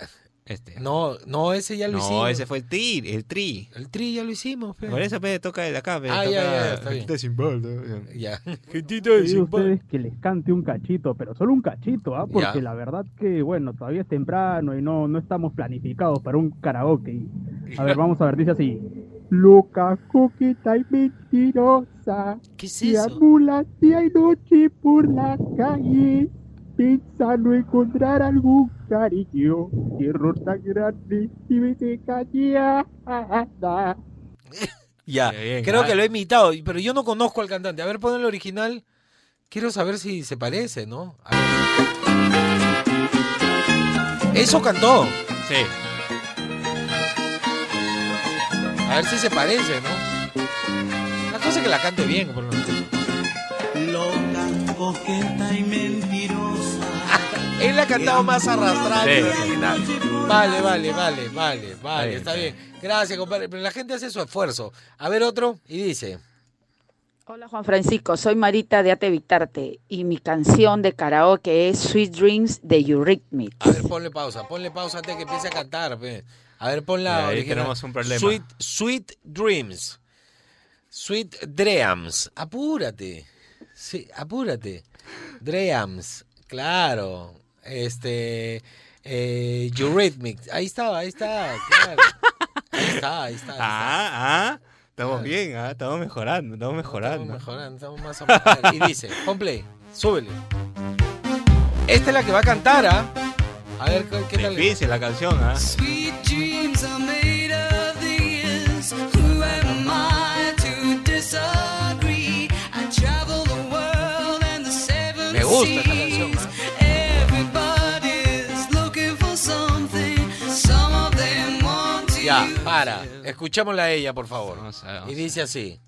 Este.
No, no, ese ya lo
no,
hicimos.
ese fue el tri, el tri.
El tri ya lo hicimos, pe.
Por eso pe, toca el acá, pe,
Ah,
toca
ya, ya, ya, está bien.
Gentita sin balda,
Ya.
Pedí a ustedes que les cante un cachito, pero solo un cachito, ¿ah? Porque
Ya.
la verdad que, bueno, todavía es temprano y no, no estamos planificados para un karaoke. Y, a ver, vamos a ver, dice así. Loca, coqueta y mentirosa.
¿Qué es eso?
día y noche por la calle. Pensando encontrar algún cariño. Qué error tan grande y me callada.
Ya,
bien,
creo que lo he imitado, pero yo no conozco al cantante. A ver, pon el original. Quiero saber si se parece, ¿no? A ver. Eso cantó.
Sí.
A ver si se parece, ¿no? La cosa es que la cante bien. Por lo menos.
Loca, coqueta y mentirosa.
Él la ha cantado más arrastrada que
Sí.
el original. Vale, vale, vale, vale, vale, está bien. Gracias, compadre. Pero la gente hace su esfuerzo. A ver otro y dice.
Hola Juan Francisco, soy Marita de Ate Victarte y mi canción de karaoke es Sweet Dreams de Eurythmics.
A ver, ponle pausa, ponle pausa antes de que empiece a cantar. pe. A ver, pon la
ahí
original.
tenemos un problema.
Sweet, Sweet Dreams. Sweet Dreams. Apúrate. Sí, apúrate. Dreams. Claro. Este. Eh, Eurythmics. Ahí está, ahí está. Claro. Ahí está, ahí está. ahí está.
Ah, ah. Estamos bien, ah, estamos mejorando, estamos mejorando.
Estamos mejorando, estamos más o menos. Y dice, pon play, súbele. Esta es la que va a cantar, ¿ah? A ver, ¿qué, qué tal?
Difícil la canción, ah.
Sweet
gusta esta canción,
seas. Everybody's looking for something. Some of them want to
Ya, para. Escuchémosla a ella, por favor.
Vamos a ver, vamos
Y dice así.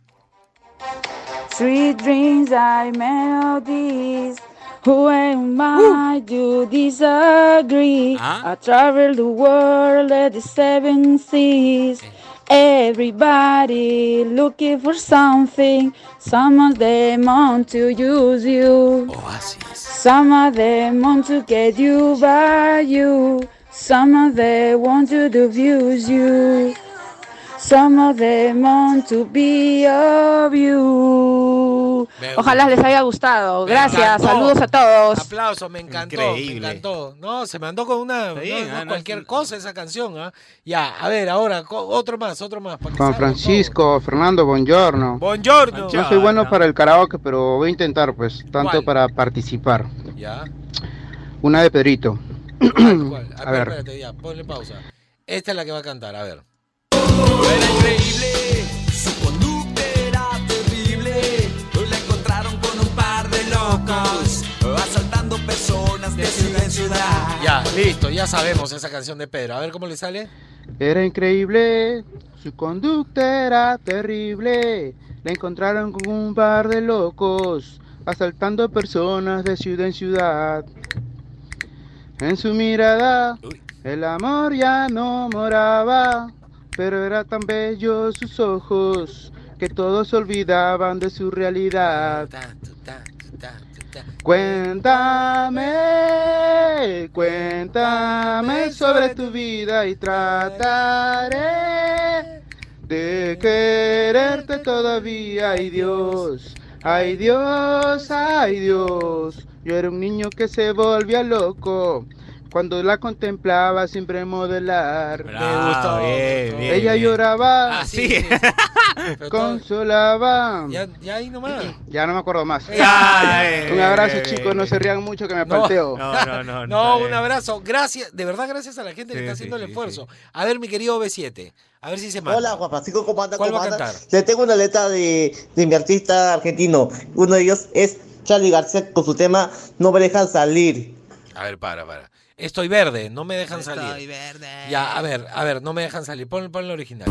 Sweet dreams are melodies. Who am I to disagree?
Ah.
I travel the world at the seven seas. Everybody looking for something. Some of them want to use you.
Oasis.
Some of them want to get you by you. Some of them want to abuse you. Some of them want to be of you. Ojalá les haya gustado.
Me
Gracias.
encantó.
Saludos a todos.
Aplausos, me encantó.
Increíble.
Me encantó. No, se mandó con una.
Está bien,
no, no
no
cualquier cosa esa canción, ¿ah? Ya, a ver, ahora, otro más, otro más.
Juan Francisco, Fernando, buongiorno.
todo. Buongiorno.
Yo soy bueno para el karaoke, pero voy a intentar, pues, tanto
¿Cuál?
para participar.
Ya.
Una de Pedrito.
¿Cuál, cuál?
A
A
ver.
ver, espérate, ya, ponle pausa. Esta es la que va a cantar, a ver.
Era increíble, en ciudad.
Ya, listo, ya sabemos esa canción de Pedro. A ver cómo le sale.
Era increíble, su conducta era terrible. La encontraron con un par de locos, asaltando personas de ciudad en ciudad. En su mirada, el amor ya no moraba. pero era tan bello sus ojos que todos se olvidaban de su realidad. Cuéntame, cuéntame sobre tu vida y trataré de quererte todavía. Ay Dios, ay Dios, ay Dios. Yo era un niño que se volvía loco cuando la contemplaba siempre modelar.
Bravo, gustó. bien, bien,
Ella
bien.
lloraba,
Ah, sí.
consolaba.
Ya, ya ahí nomás.
Ya no me acuerdo más.
Ya, ya,
un abrazo, chicos. No se rían mucho que me
No,
palteo.
No, un abrazo. Gracias, de verdad, gracias a la gente que está
sí,
haciendo el
sí,
esfuerzo. A ver, mi querido B7, a ver si se manda.
Hola Juan Francisco, ¿cómo anda?
¿Cuál
¿Cómo
va a
anda?
cantar?
Le tengo una letra de, de mi artista argentino. Uno de ellos es Charlie García con su tema No me dejan salir.
A ver, para, para. Estoy verde, no me dejan salir.
Estoy verde.
Ya, a ver, a ver, no me dejan salir. Pon, pon el original.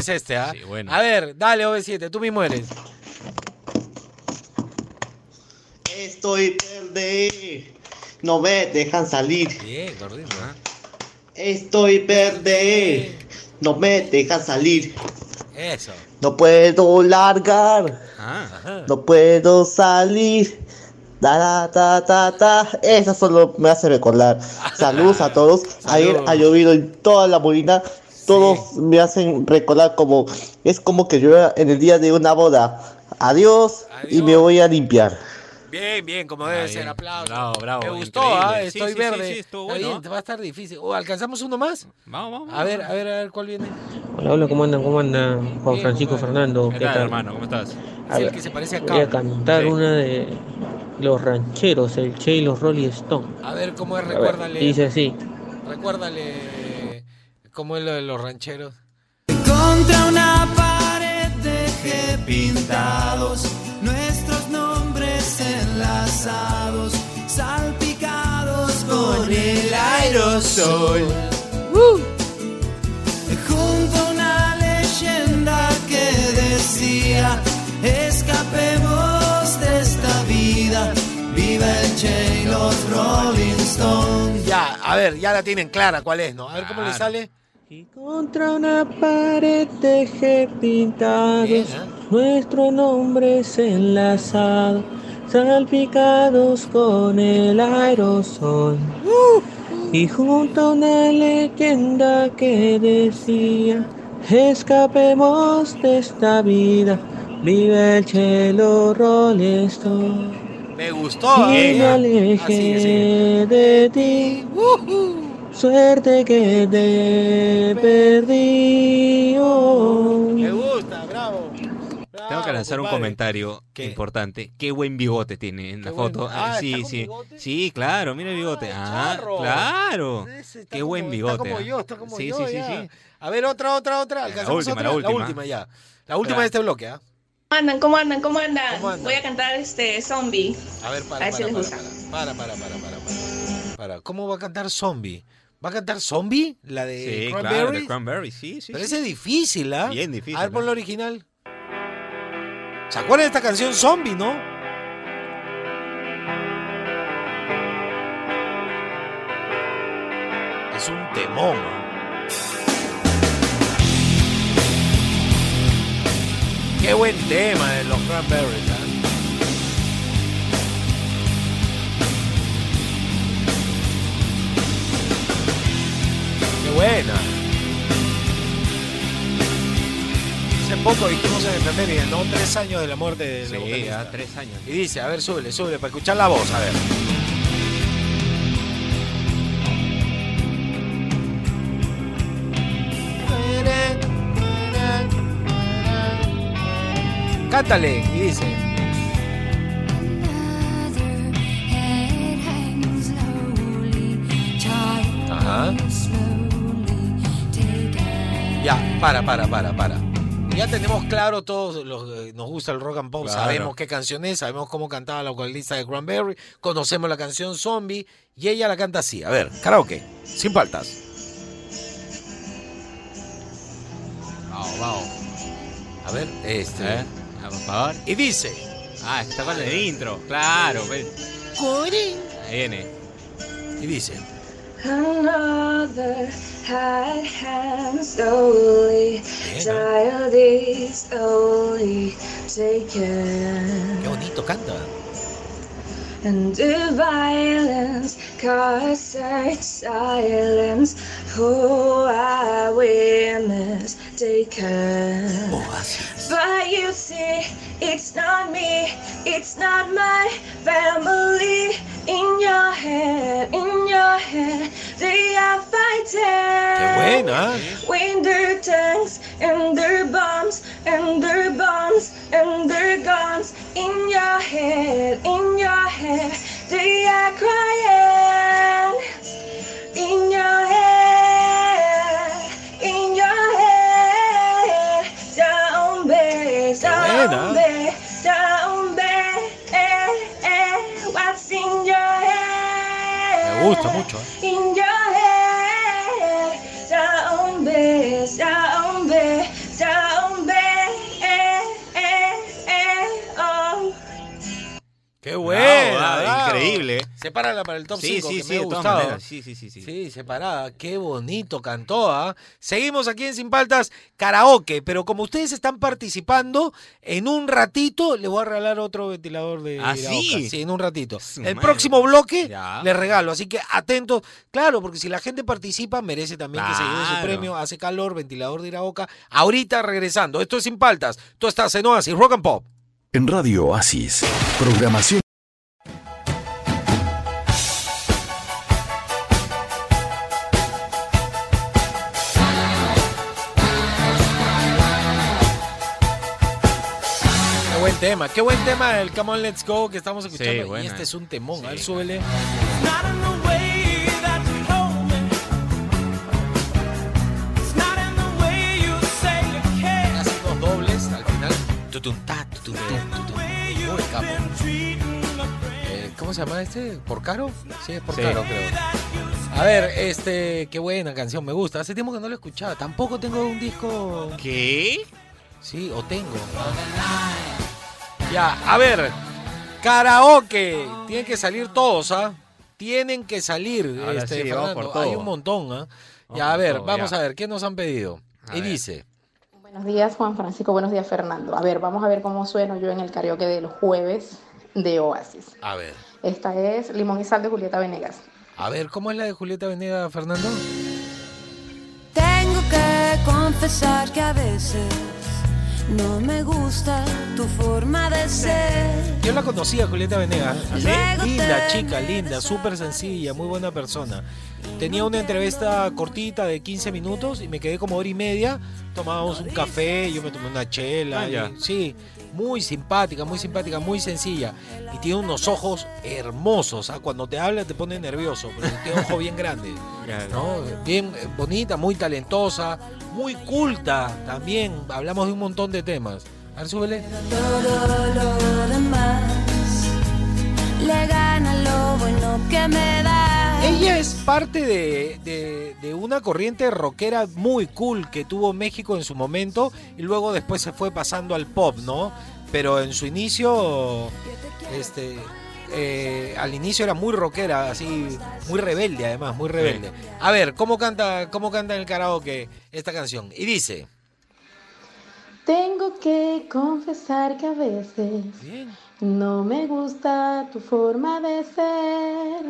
Es este, ¿ah?
bueno.
A ver, dale, OV7, tú mismo eres.
Estoy verde, no me dejan salir.
Bien, gordito. ¿ah?
Estoy verde, no me dejan salir.
Eso.
No puedo largar,
Ajá.
no puedo salir. Ta, ta, ta, ta. Eso solo me hace recordar. Saludos a todos. Ayer ha llovido en toda la molina. Todos me hacen recordar como es como que yo en el día de una boda. Adiós, y me voy a limpiar.
Bien, bien, como debe ser. Aplausos.
Bravo, bravo.
Me gustó. ¿ah?
Sí,
Estoy
sí,
verde.
Sí, sí, estuvo
Está
bueno.
bien, va a estar difícil. Oh, ¿Alcanzamos uno más?
Vamos, vamos.
A ver, a ver, a ver cuál viene.
Hola, hola, ¿cómo andan? ¿Cómo andan? Juan Francisco Fernando,
¿Qué
¿qué
tal, hermano? ¿Cómo estás?
A
Es el que se parece a
voy a cantar
Sí.
una de los rancheros, el Che y los Rolling Stone.
A ver, ¿cómo es?
Ver,
Recuérdale.
dice así.
Recuérdale cómo es lo de los rancheros.
Contra una pared dejé pintados nuestros nombres enlazados, salpicados con el aerosol. Junto a una leyenda que decía, escapemos de esta vida, viva el Che y los Rolling Stones.
Ya, a ver, ya la tienen clara cuál es, ¿no? A ver cómo le sale.
Contra una pared dejé pintados
¿eh?
nuestros nombres enlazados, salpicados con el aerosol. Y junto a una leyenda que decía, escapemos de esta vida, vive el chelo Rolling Stone.
Me gustó,
Y
¿eh?
me
Ya.
alejé
Ah, sigue.
de ti. Suerte que te perdí. oh.
Me gusta, bravo.
Tengo que lanzar un
compadre.
comentario importante. Qué buen bigote tiene en la
buen-
foto.
Ah,
sí,
¿está con
sí.
bigote?
Sí, claro, mira el bigote. Ah, claro. Qué
como-
buen bigote.
Está como
ah.
yo, está como
sí,
yo.
sí, sí, sí.
A ver, otra, otra, otra. ¿Alcanzamos
última,
otra?
la última.
ya. La última
Claro.
de este bloque, ¿ah?
¿Cómo andan? ¿Cómo andan? ¿Cómo andan?
¿Cómo andan?
Voy a cantar este zombie.
A ver, para,
A ver si
para,
les
para,
gusta.
para, para, para, para, para, para. ¿Cómo va a cantar Zombie? ¿Va a cantar Zombie? La de
Sí, claro, de Cranberries, sí, sí.
Es difícil, ¿ah?
Bien difícil,
A ver, pon
¿eh?
la original. ¿Se acuerdan de esta canción Zombie, no? Es un temón. Qué buen tema de los Cranberries, Qué buena. Hace poco dijimos en efeméride, ¿no? Tres años de la muerte de
Sí, ah, tres años.
Y dice, a ver, súbele, súbele, para escuchar la voz, a ver. Cántale, y dice. Ya, para, para, para, para. ya tenemos claro todos los que nos gusta el rock and pop,
Claro.
sabemos qué canción es, sabemos cómo cantaba la vocalista de Cranberry, conocemos la canción Zombie y ella la canta así. A ver, karaoke, sin faltas. Vamos, vamos. A ver, este.
¿Eh? Ah, por favor.
Y dice.
Ah, está con el intro. Claro. ve. Ahí viene.
Y dice.
Another high hand slowly, ¿eh? child is slowly taken.
Qué bonito canta.
And the violence caused such silence. Oh, I will mistaken. But you see, it's not me, it's not my family. In your head, in your head, they are fighting.
Qué buena.
With their tanks and their bombs and their bombs and their guns in your head, in your head, they are crying. In your head, in your head, zombie, zombie, zombie, eh, eh, what's in your head?
Me gusta mucho. ¿eh? Sepárala para el top
Sí,
5
sí,
que
sí,
me ha gustado.
Sí, sí, sí, sí.
Sí, separada. Qué bonito cantó, ¿ah? Seguimos aquí en Sin Paltas, karaoke. Pero como ustedes están participando, en un ratito le voy a regalar otro ventilador de
¿Ah,
Iraoka.
sí?
Sí, en un ratito. El
madre.
próximo bloque
Ya.
les regalo. Así que atentos. Claro, porque si la gente participa, merece también que se lleve su premio. Hace calor, ventilador de Iraoka. Ahorita regresando. Esto es Sin Paltas. Tú estás en Oasis Rock and Pop.
En Radio Oasis, programación.
Tema, qué buen tema el Come On Let's Go que estamos escuchando. y
buena.
este es un temón. A ver, súbele. Hace dos dobles al final. Capo. Eh, ¿Cómo se llama este? ¿Por caro? Sí, es por
Sí.
caro, creo. A ver, este, qué buena canción, me gusta. Hace tiempo que no lo escuchaba. Tampoco tengo un disco.
¿Qué?
Sí, o tengo. Ya, a ver. Karaoke. Tienen que salir todos, ¿ah? Tienen que salir.
Ahora
este,
sí, vamos
Fernando.
por todo.
Hay un montón, ¿ah? Ya, a ver,
todo,
vamos
ya.
a ver, ¿qué nos han pedido?
A
y
ver.
dice.
Buenos días, Juan Francisco. Buenos días, Fernando. A ver, vamos a ver cómo sueno yo en el karaoke del jueves de Oasis.
A ver.
Esta es Limón y Sal de Julieta Venegas.
A ver, ¿cómo es la de Julieta Venega, Fernando?
Tengo que confesar que a veces no me gusta tu forma de ser.
Yo la conocía, Julieta Venegas.
¿Sí? Luego
Linda chica, linda, súper sencilla, muy buena persona. Tenía una entrevista cortita de 15 minutos y me quedé como hora y media. Tomábamos un café, yo me tomé una chela.
Ah,
y-
ya.
sí, muy simpática, muy simpática, muy sencilla. Y tiene unos ojos hermosos. ¿ah? Cuando te habla te pone nervioso, pero tiene ojo bien grande. ¿no? Bien eh, bonita, muy talentosa, muy culta también. Hablamos de un montón de temas. A ver, súbele.
Todo lo demás le gana lo bueno que me da.
Ella es parte de, de- de una corriente rockera muy cool que tuvo México en su momento y luego después se fue pasando al pop, ¿no? Pero en su inicio, este, eh, al inicio era muy rockera, así, muy rebelde además, muy rebelde. A ver, ¿cómo canta, cómo canta en el karaoke esta canción? Y dice,
Tengo que confesar que a veces no me gusta tu forma de ser.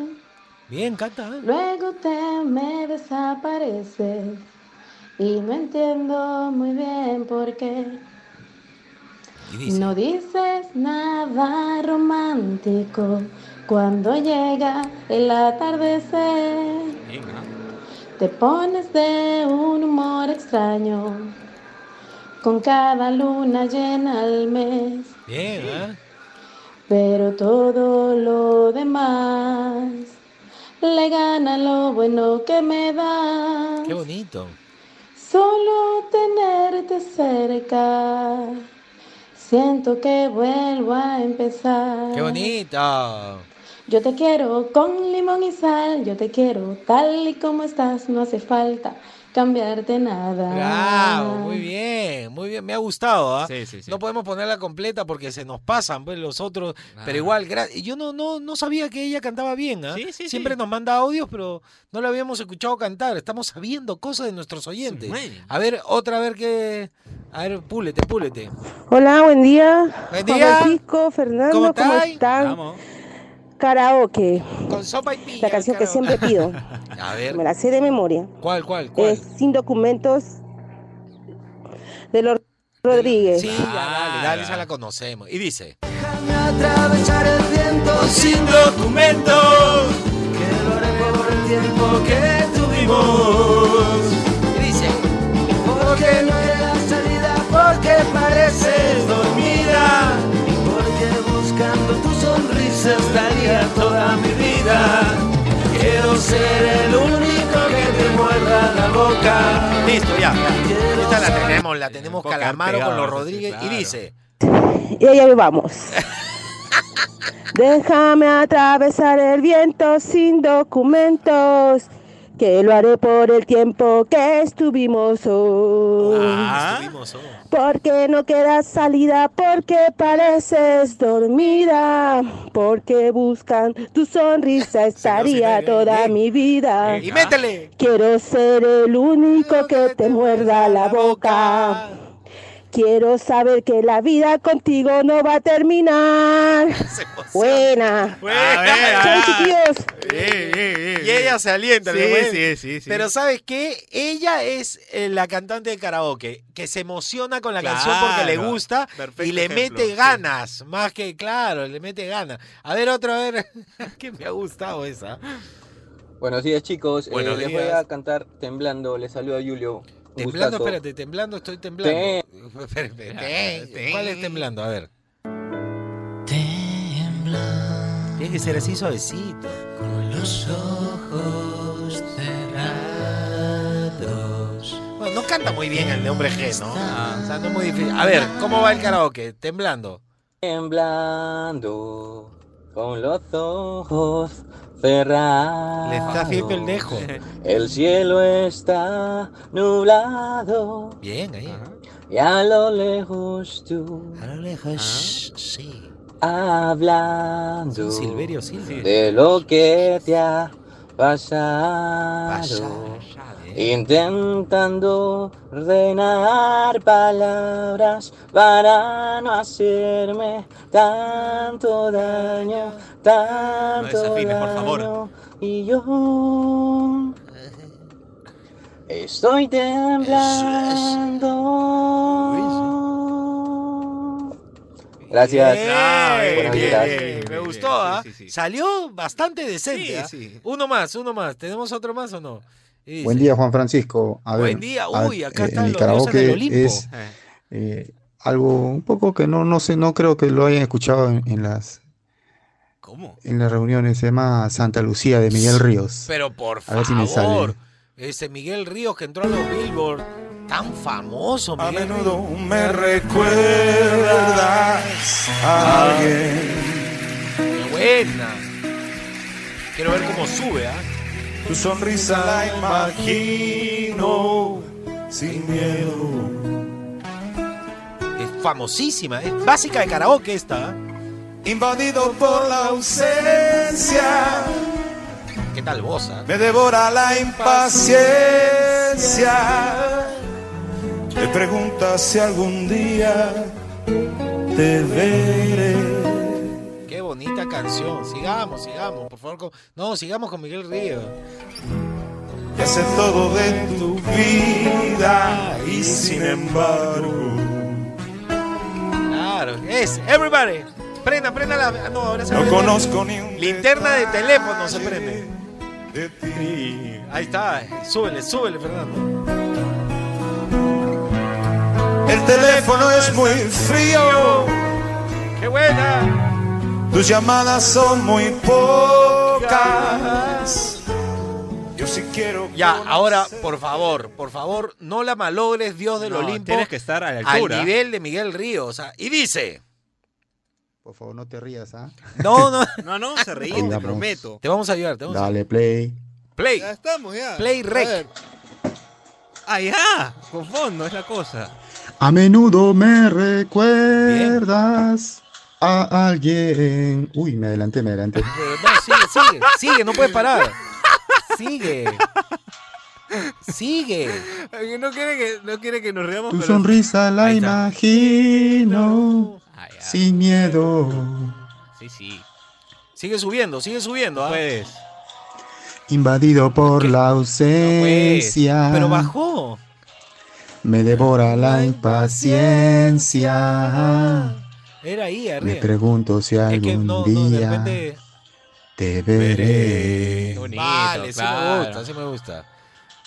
bien, canta. ¿eh?
Luego te me desapareces y no entiendo muy bien por qué. No dices nada romántico cuando llega el atardecer. Te pones de un humor extraño con cada luna llena al mes.
Bien, ¿eh?
Pero todo lo demás le gana lo bueno que me da.
Qué bonito.
solo tenerte cerca. Siento que vuelvo a empezar.
¡Qué bonito!
Yo te quiero con limón y sal, yo te quiero tal y como estás, no hace falta cambiarte nada.
Bravo, muy bien, muy bien, me ha gustado, ¿ah? No podemos ponerla completa porque se nos pasan pues, los otros, pero igual, yo no, no, no sabía que ella cantaba bien, ¿ah? Siempre nos manda audios, pero no la habíamos escuchado cantar, estamos sabiendo cosas de nuestros oyentes. A ver, otra, a ver qué... A ver, púlete, púlete.
Hola, buen día.
Buen
Juan
día.
Francisco, Fernando,
¿Cómo
¿cómo, están? Karaoke.
Con sopa y pilla.
La canción que siempre pido.
A ver,
Me la sé de memoria.
¿cuál, cuál, cuál?
Es Sin documentos de los Rodríguez.
Sí, ya, dale, dale, esa la conocemos. Y dice...
atravesar el viento sin documentos. Que lo haré por el tiempo que tuvimos.
Y dice.
Porque no salida, pareces dormida. Y porque buscando tu sonrisa estaría toda mi vida. Quiero ser el único que te muerda la boca.
Listo, ya. ya. Esta la tenemos, la tenemos
Poca
Calamaro con
pegado,
los
sí,
Rodríguez. Y
claro.
dice...
Y ahí vamos. Déjame atravesar el viento sin documentos, que lo haré por el tiempo que estuvimos hoy.
Ah, estuvimos, oh.
Porque no queda salida, porque pareces dormida, porque buscan tu sonrisa estaría toda mi vida.
Y métele.
Quiero ser el único que te muerda la boca. Quiero saber que la vida contigo no va a terminar. Buena.
A ver,
Chau, chiquillos.
Y ella se alienta.
Sí, sí, sí, sí.
Pero ¿sabes qué? Ella es eh, la cantante de karaoke que se emociona con la canción porque le gusta
Perfecto
y le
ejemplo,
mete
sí.
ganas. Más que, claro, le mete ganas. A ver, otra, a ver. que me ha gustado esa.
Buenos días chicos, Eh,
Buenos
les voy
días.
a cantar Temblando, les saludo a Julio.
Temblando,
gustazo.
espérate, temblando, estoy temblando. Espera, espera, ¿Cuál es temblando? A ver. Tiene que ser así suavecito.
Con los ojos cerrados.
Bueno, no canta muy bien el de hombre G, ¿no? O sea, no es muy difícil. A ver, ¿cómo va el karaoke? Temblando.
Temblando, con los ojos cerrados.
Le está haciendo el dejo.
El cielo está nublado.
Bien, ahí.
Y a lo lejos tú.
A lo lejos, sí.
Hablando.
Silverio.
De lo que te ha pasado. Intentando ordenar palabras para no hacerme tanto daño, tanto
desafines, por favor.
daño. Y yo estoy temblando. Gracias.
Bien,
Buenos
bien,
días.
bien. Me gustó, ¿ah? Salió bastante decente.
Sí,
¿ah?
sí.
Uno más, uno más. ¿Tenemos otro más o no?
Buen día, Juan Francisco. A ver,
Buen día.
a-
Uy, acá
eh,
están los dioses del
karaoke
Olimpo.
es eh, algo un poco que no, no sé, no creo que lo hayan escuchado en, en las
¿Cómo?
en las reuniones. Se llama Santa Lucía de Miguel Ríos.
Pero por
A ver si me
favor.
sale.
Ese Miguel Ríos que entró a los Billboard. Tan famoso,
A
Miguel
menudo
Ríos.
me recuerdas a alguien.
Qué buena. Quiero ver cómo sube, ¿ah?
Tu sonrisa la imagino sin miedo.
Es famosísima. Es básica de karaoke esta. ¿ah?
Invadido por la ausencia,
¿Qué tal vos, ah?
me devora la impaciencia. Te preguntas si algún día te veré.
Bonita canción. Sigamos, sigamos, por favor. con- No, sigamos con Miguel Ríos.
Ya sé todo de tu vida y sin embargo
Claro, es Everybody. Prenda, prenda la. ah, No, ahora se
no
prende.
conozco ni un
Linterna de teléfono se prende.
de ti.
Ahí está. Súbele, súbele, Fernando.
El teléfono es muy frío,
¡Qué buena!
Tus llamadas son muy pocas. Yo sí quiero.
Ya,
conocer.
ahora, por favor, por favor, no la malogres, Dios del
No,
Olimpo.
tienes que estar a la
Al
altura.
nivel de Miguel Ríos. o sea, y dice.
Por favor, no te rías, ¿ah?
No, no.
No, no, se reí, te
vamos.
prometo.
Te vamos a ayudar, te vamos a
Dale, play.
Play.
Ya estamos, ya.
Play
A
rec.
Ah, ya. Con fondo es la cosa.
A menudo me recuerdas a alguien. Uy, me adelanté, me adelanté.
No, sigue, sigue, sigue, no puedes parar. Sigue. Sigue.
No quiere que, no quiere que nos riamos,
Tu
pero...
sonrisa la imagino sin miedo.
Sí, sí.
Sigue subiendo, sigue subiendo. ¿ah?
Puedes.
Invadido por la ausencia.
Pero bajó.
Me devora la impaciencia.
Era ahí,
Me
arriba.
pregunto si
Es que
algún
no, no, de
día
repente.
te veré.
Bonito,
Vale, sí me
claro.
gusta, sí me gusta.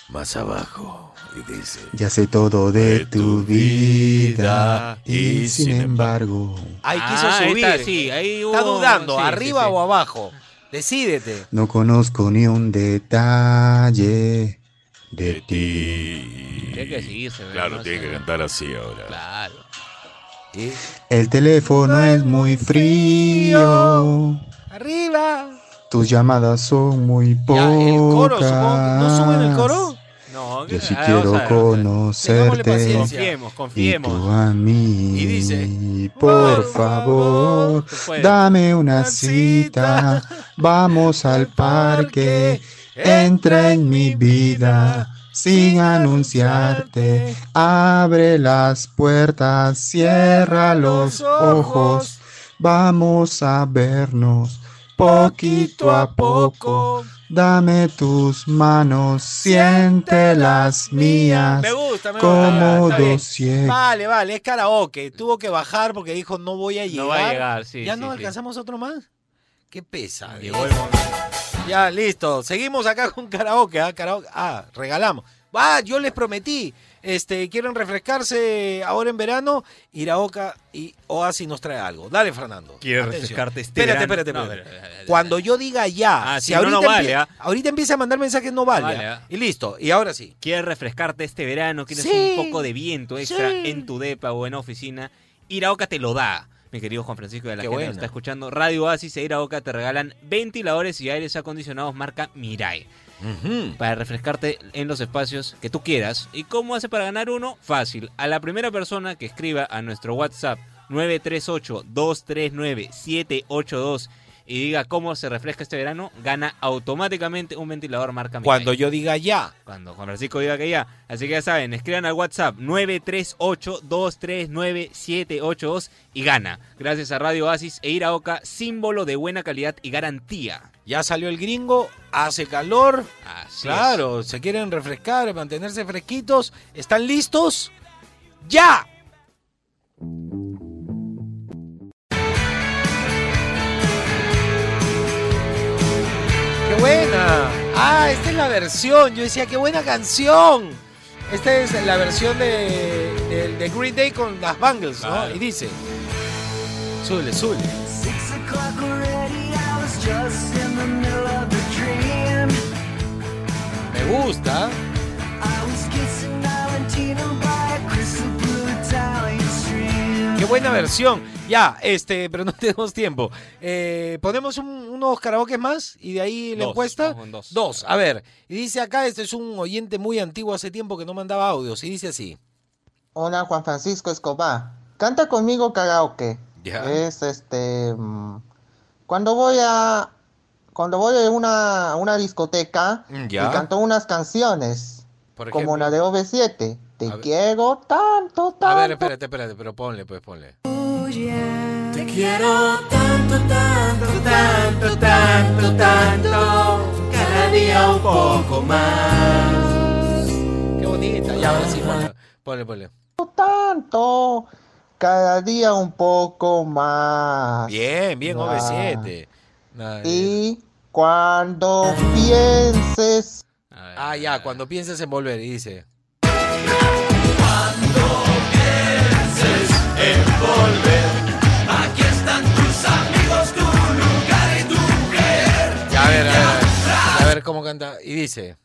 Más abajo. Y dice.
Ya sé todo de tu vida y sin embargo
Ahí quiso
Ah, ahí
subir.
está, sí, ahí
Está dudando,
sí,
arriba
sí.
o abajo. Decídete.
no conozco ni un detalle de ti.
Tiene que seguirse.
Claro,
¿no?
tiene que cantar así ahora.
Claro.
El teléfono es muy frío.
Arriba.
Tus llamadas son muy pocas.
El coro, no suben el coro.
No,
Yo sí quiero
ver,
conocerte.
paciencia.
Confiemos,
Y
confiemos.
tú a mí.
Y dice,
por favor,
Tú puedes.
dame una cita. Vamos al parque. Entra en mi vida. Sin anunciarte, abre las puertas, cierra los ojos, vamos a vernos poquito a poco. Dame tus manos, siente las mías.
Me gusta, me
como
gusta.
dos ciegos.
Vale, vale, es karaoke. Tuvo que bajar porque dijo no voy a llegar.
No va a llegar, sí,
¿Ya
sí,
no
sí.
alcanzamos otro más? Qué pesa.
Llegó el momento.
Ya, listo. Seguimos acá con karaoke. ¿ah? Karaoke. Ah, regalamos. Ah, yo les prometí. Este, quieren refrescarse ahora en verano, Iraoka y Oasis nos trae algo. Dale, Fernando.
¿Quieres
Atención.
refrescarte este
Espérate,
verano?
espérate,
No,
espérate.
pero, eh, eh,
Cuando yo diga ya,
Ah,
si
si no,
ahorita,
no vale,
empie-
¿ah?
ahorita empieza a mandar mensajes, no vale.
vale.
Y listo. Y ahora sí.
¿Quieres refrescarte este verano? ¿Quieres
Sí.
un poco de viento extra
Sí.
en tu depa o en oficina? Iraoka te lo da. Mi querido Juan Francisco de la
Qué
gente que nos está escuchando, Radio Oasis e Iraoka te regalan ventiladores y aires acondicionados marca Mirai. Para refrescarte en los espacios que tú quieras. ¿Y cómo hace para ganar uno? Fácil. A la primera persona que escriba a nuestro WhatsApp 938-239-782 y diga cómo se refresca este verano, gana automáticamente un ventilador marca Mirai.
Cuando yo diga ya.
Cuando Juan Francisco diga que ya. Así que ya saben, escriban al WhatsApp 938-239-782 y gana. Gracias a Radio Oasis e Iraoka, símbolo de buena calidad y garantía.
Ya salió el gringo, hace calor.
Así
claro, se quieren refrescar, mantenerse fresquitos. ¿Están listos? ¡Ya! ¡Qué buena! Ah, esta es la versión. Yo decía, qué buena canción. Esta es la versión de, de, de Green Day con las Bangles, ¿no?
Claro.
Y dice...
The dream.
Me gusta.
I was kissing Valentino by a crystal blue Italian stream.
Qué buena versión. Ya, este, pero no tenemos tiempo. Eh, Ponemos un- unos karaoke más y de ahí la
Dos,
encuesta.
con dos.
A ver. Y dice acá, este es un oyente muy antiguo hace tiempo que no mandaba audios. Y dice así.
Hola, Juan Francisco Escobar. Canta conmigo karaoke.
Ya.
Es este. mm, Cuando voy a. Cuando voy a una, una discoteca
Mm,
y
ya.
canto unas canciones.
Por
como la de OV7. Te
A ver.
quiero tanto, tanto.
A ver, espérate, espérate, pero ponle, pues ponle.
Te quiero tanto, tanto, tanto, tanto, tanto. Cada día un poco más.
Qué bonita. Ya, ahora sí, ponle, ponle, ponle.
tanto. Cada día un poco más.
Bien, bien,
Ah.
OV7. Nada,
Y cuando pienses.
Ah, ya, cuando pienses en volver, y dice. Cómo canta. Y dice.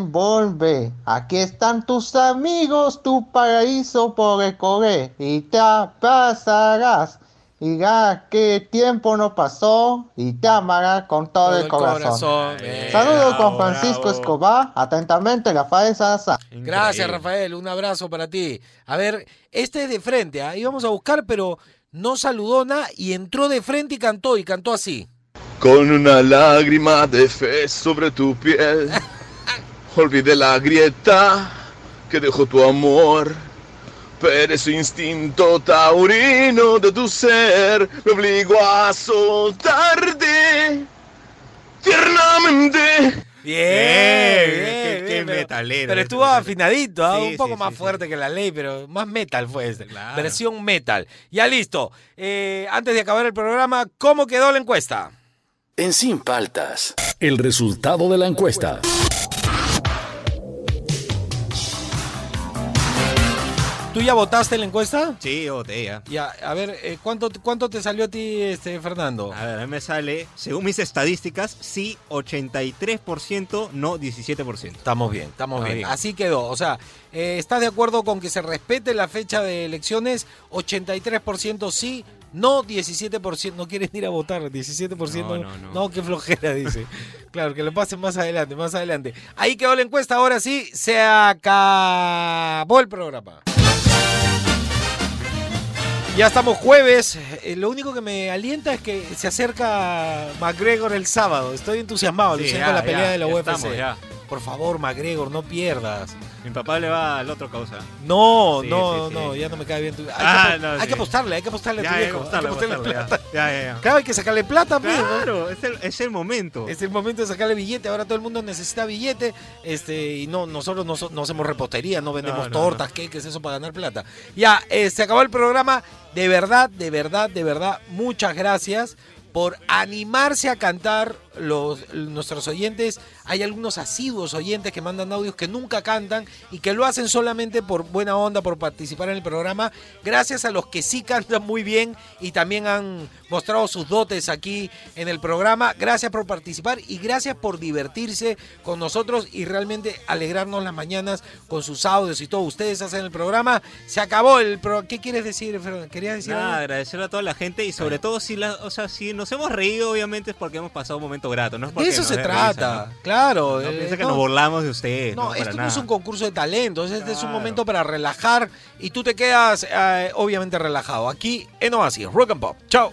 Volve, aquí están tus amigos, tu paraíso por recorrer y te pasarás. Y ya que tiempo no pasó y te amará con todo, el corazón. Saludos con Francisco
bravo.
Escobar, atentamente Rafael Sasa.
Gracias, Rafael. Un abrazo para ti. A ver, este es de frente. Ahí vamos a buscar, pero no saludó nada y entró de frente y cantó. Y cantó así.
Con una lágrima de fe sobre tu piel, olvidé la grieta que dejó tu amor. Pero ese instinto taurino de tu ser me obligó a soltarte tiernamente.
Bien,
Bien,
bien,
qué-
bien,
qué
pero-
metalero,
Pero estuvo afinadito, ¿ah?
Sí,
un poco
sí,
más
sí,
fuerte que la ley, pero más metal fue este. Versión metal. Ya listo. Eh, antes de acabar el programa, ¿cómo quedó la encuesta?
En Sin Paltas, el resultado de la encuesta.
¿Tú ya votaste en la encuesta?
Sí, yo voté ya.
Ya, a ver, eh, ¿cuánto, ¿cuánto te salió a ti, este, Fernando?
A ver, a mí me sale, según mis estadísticas, sí 83%, no 17%.
Estamos bien, estamos bien.
bien.
Así quedó. O sea, eh, ¿estás de acuerdo con que se respete la fecha de elecciones? 83% sí, no 17%. No quieren ir a votar, 17%.
No, no, no.
qué flojera, dice. claro, que lo pasen más adelante, más adelante. Ahí quedó la encuesta. Ahora sí, se acabó el programa. Ya estamos jueves. Eh, lo único que me alienta es que se acerca McGregor el sábado. Estoy entusiasmado,
Sí, ya,
con la pelea
ya,
de la UFC.
estamos.
Por favor, McGregor, no pierdas.
Mi papá le va al otro causa.
No,
Sí,
no,
sí, sí.
no, ya no me cae bien tu. Hay,
Ah,
que,
no,
hay que apostarle, hay que apostarle a tu viejo.
apostarle,
hay que apostarle
apostarle,
plata.
ya.
Claro, hay que sacarle plata, pues, ¿no?
Claro, es el, es el momento.
Es el momento de sacarle billete. Ahora todo el mundo necesita billete. Este, y no, nosotros no, no hacemos repostería, no vendemos
No, no,
tortas, queques, eso para ganar plata. Ya, eh, se acabó el programa. De verdad, de verdad, de verdad, muchas gracias por animarse a cantar los, nuestros oyentes. Hay algunos asiduos oyentes que mandan audios que nunca cantan y que lo hacen solamente por buena onda, por participar en el programa. Gracias a los que sí cantan muy bien y también han mostrado sus dotes aquí en el programa. Gracias por participar y gracias por divertirse con nosotros y realmente alegrarnos las mañanas con sus audios y todo. Ustedes hacen el programa. Se acabó el programa. ¿Qué quieres decir, Fernando? ¿Querías decir
Nada,
algo?
agradecerle a toda la gente y sobre todo si la, o sea, si nos hemos reído, obviamente es porque hemos pasado un momento grato, no es
De
porque
eso
nos
se trata,
risa, ¿no?
claro.
No
eh,
piensa que
no.
nos burlamos de ustedes,
no,
para
esto no
nada.
es un concurso de talentos, este es un momento para relajar y tú te quedas eh, obviamente relajado. Aquí en Oasis, Rock and Pop. Chao.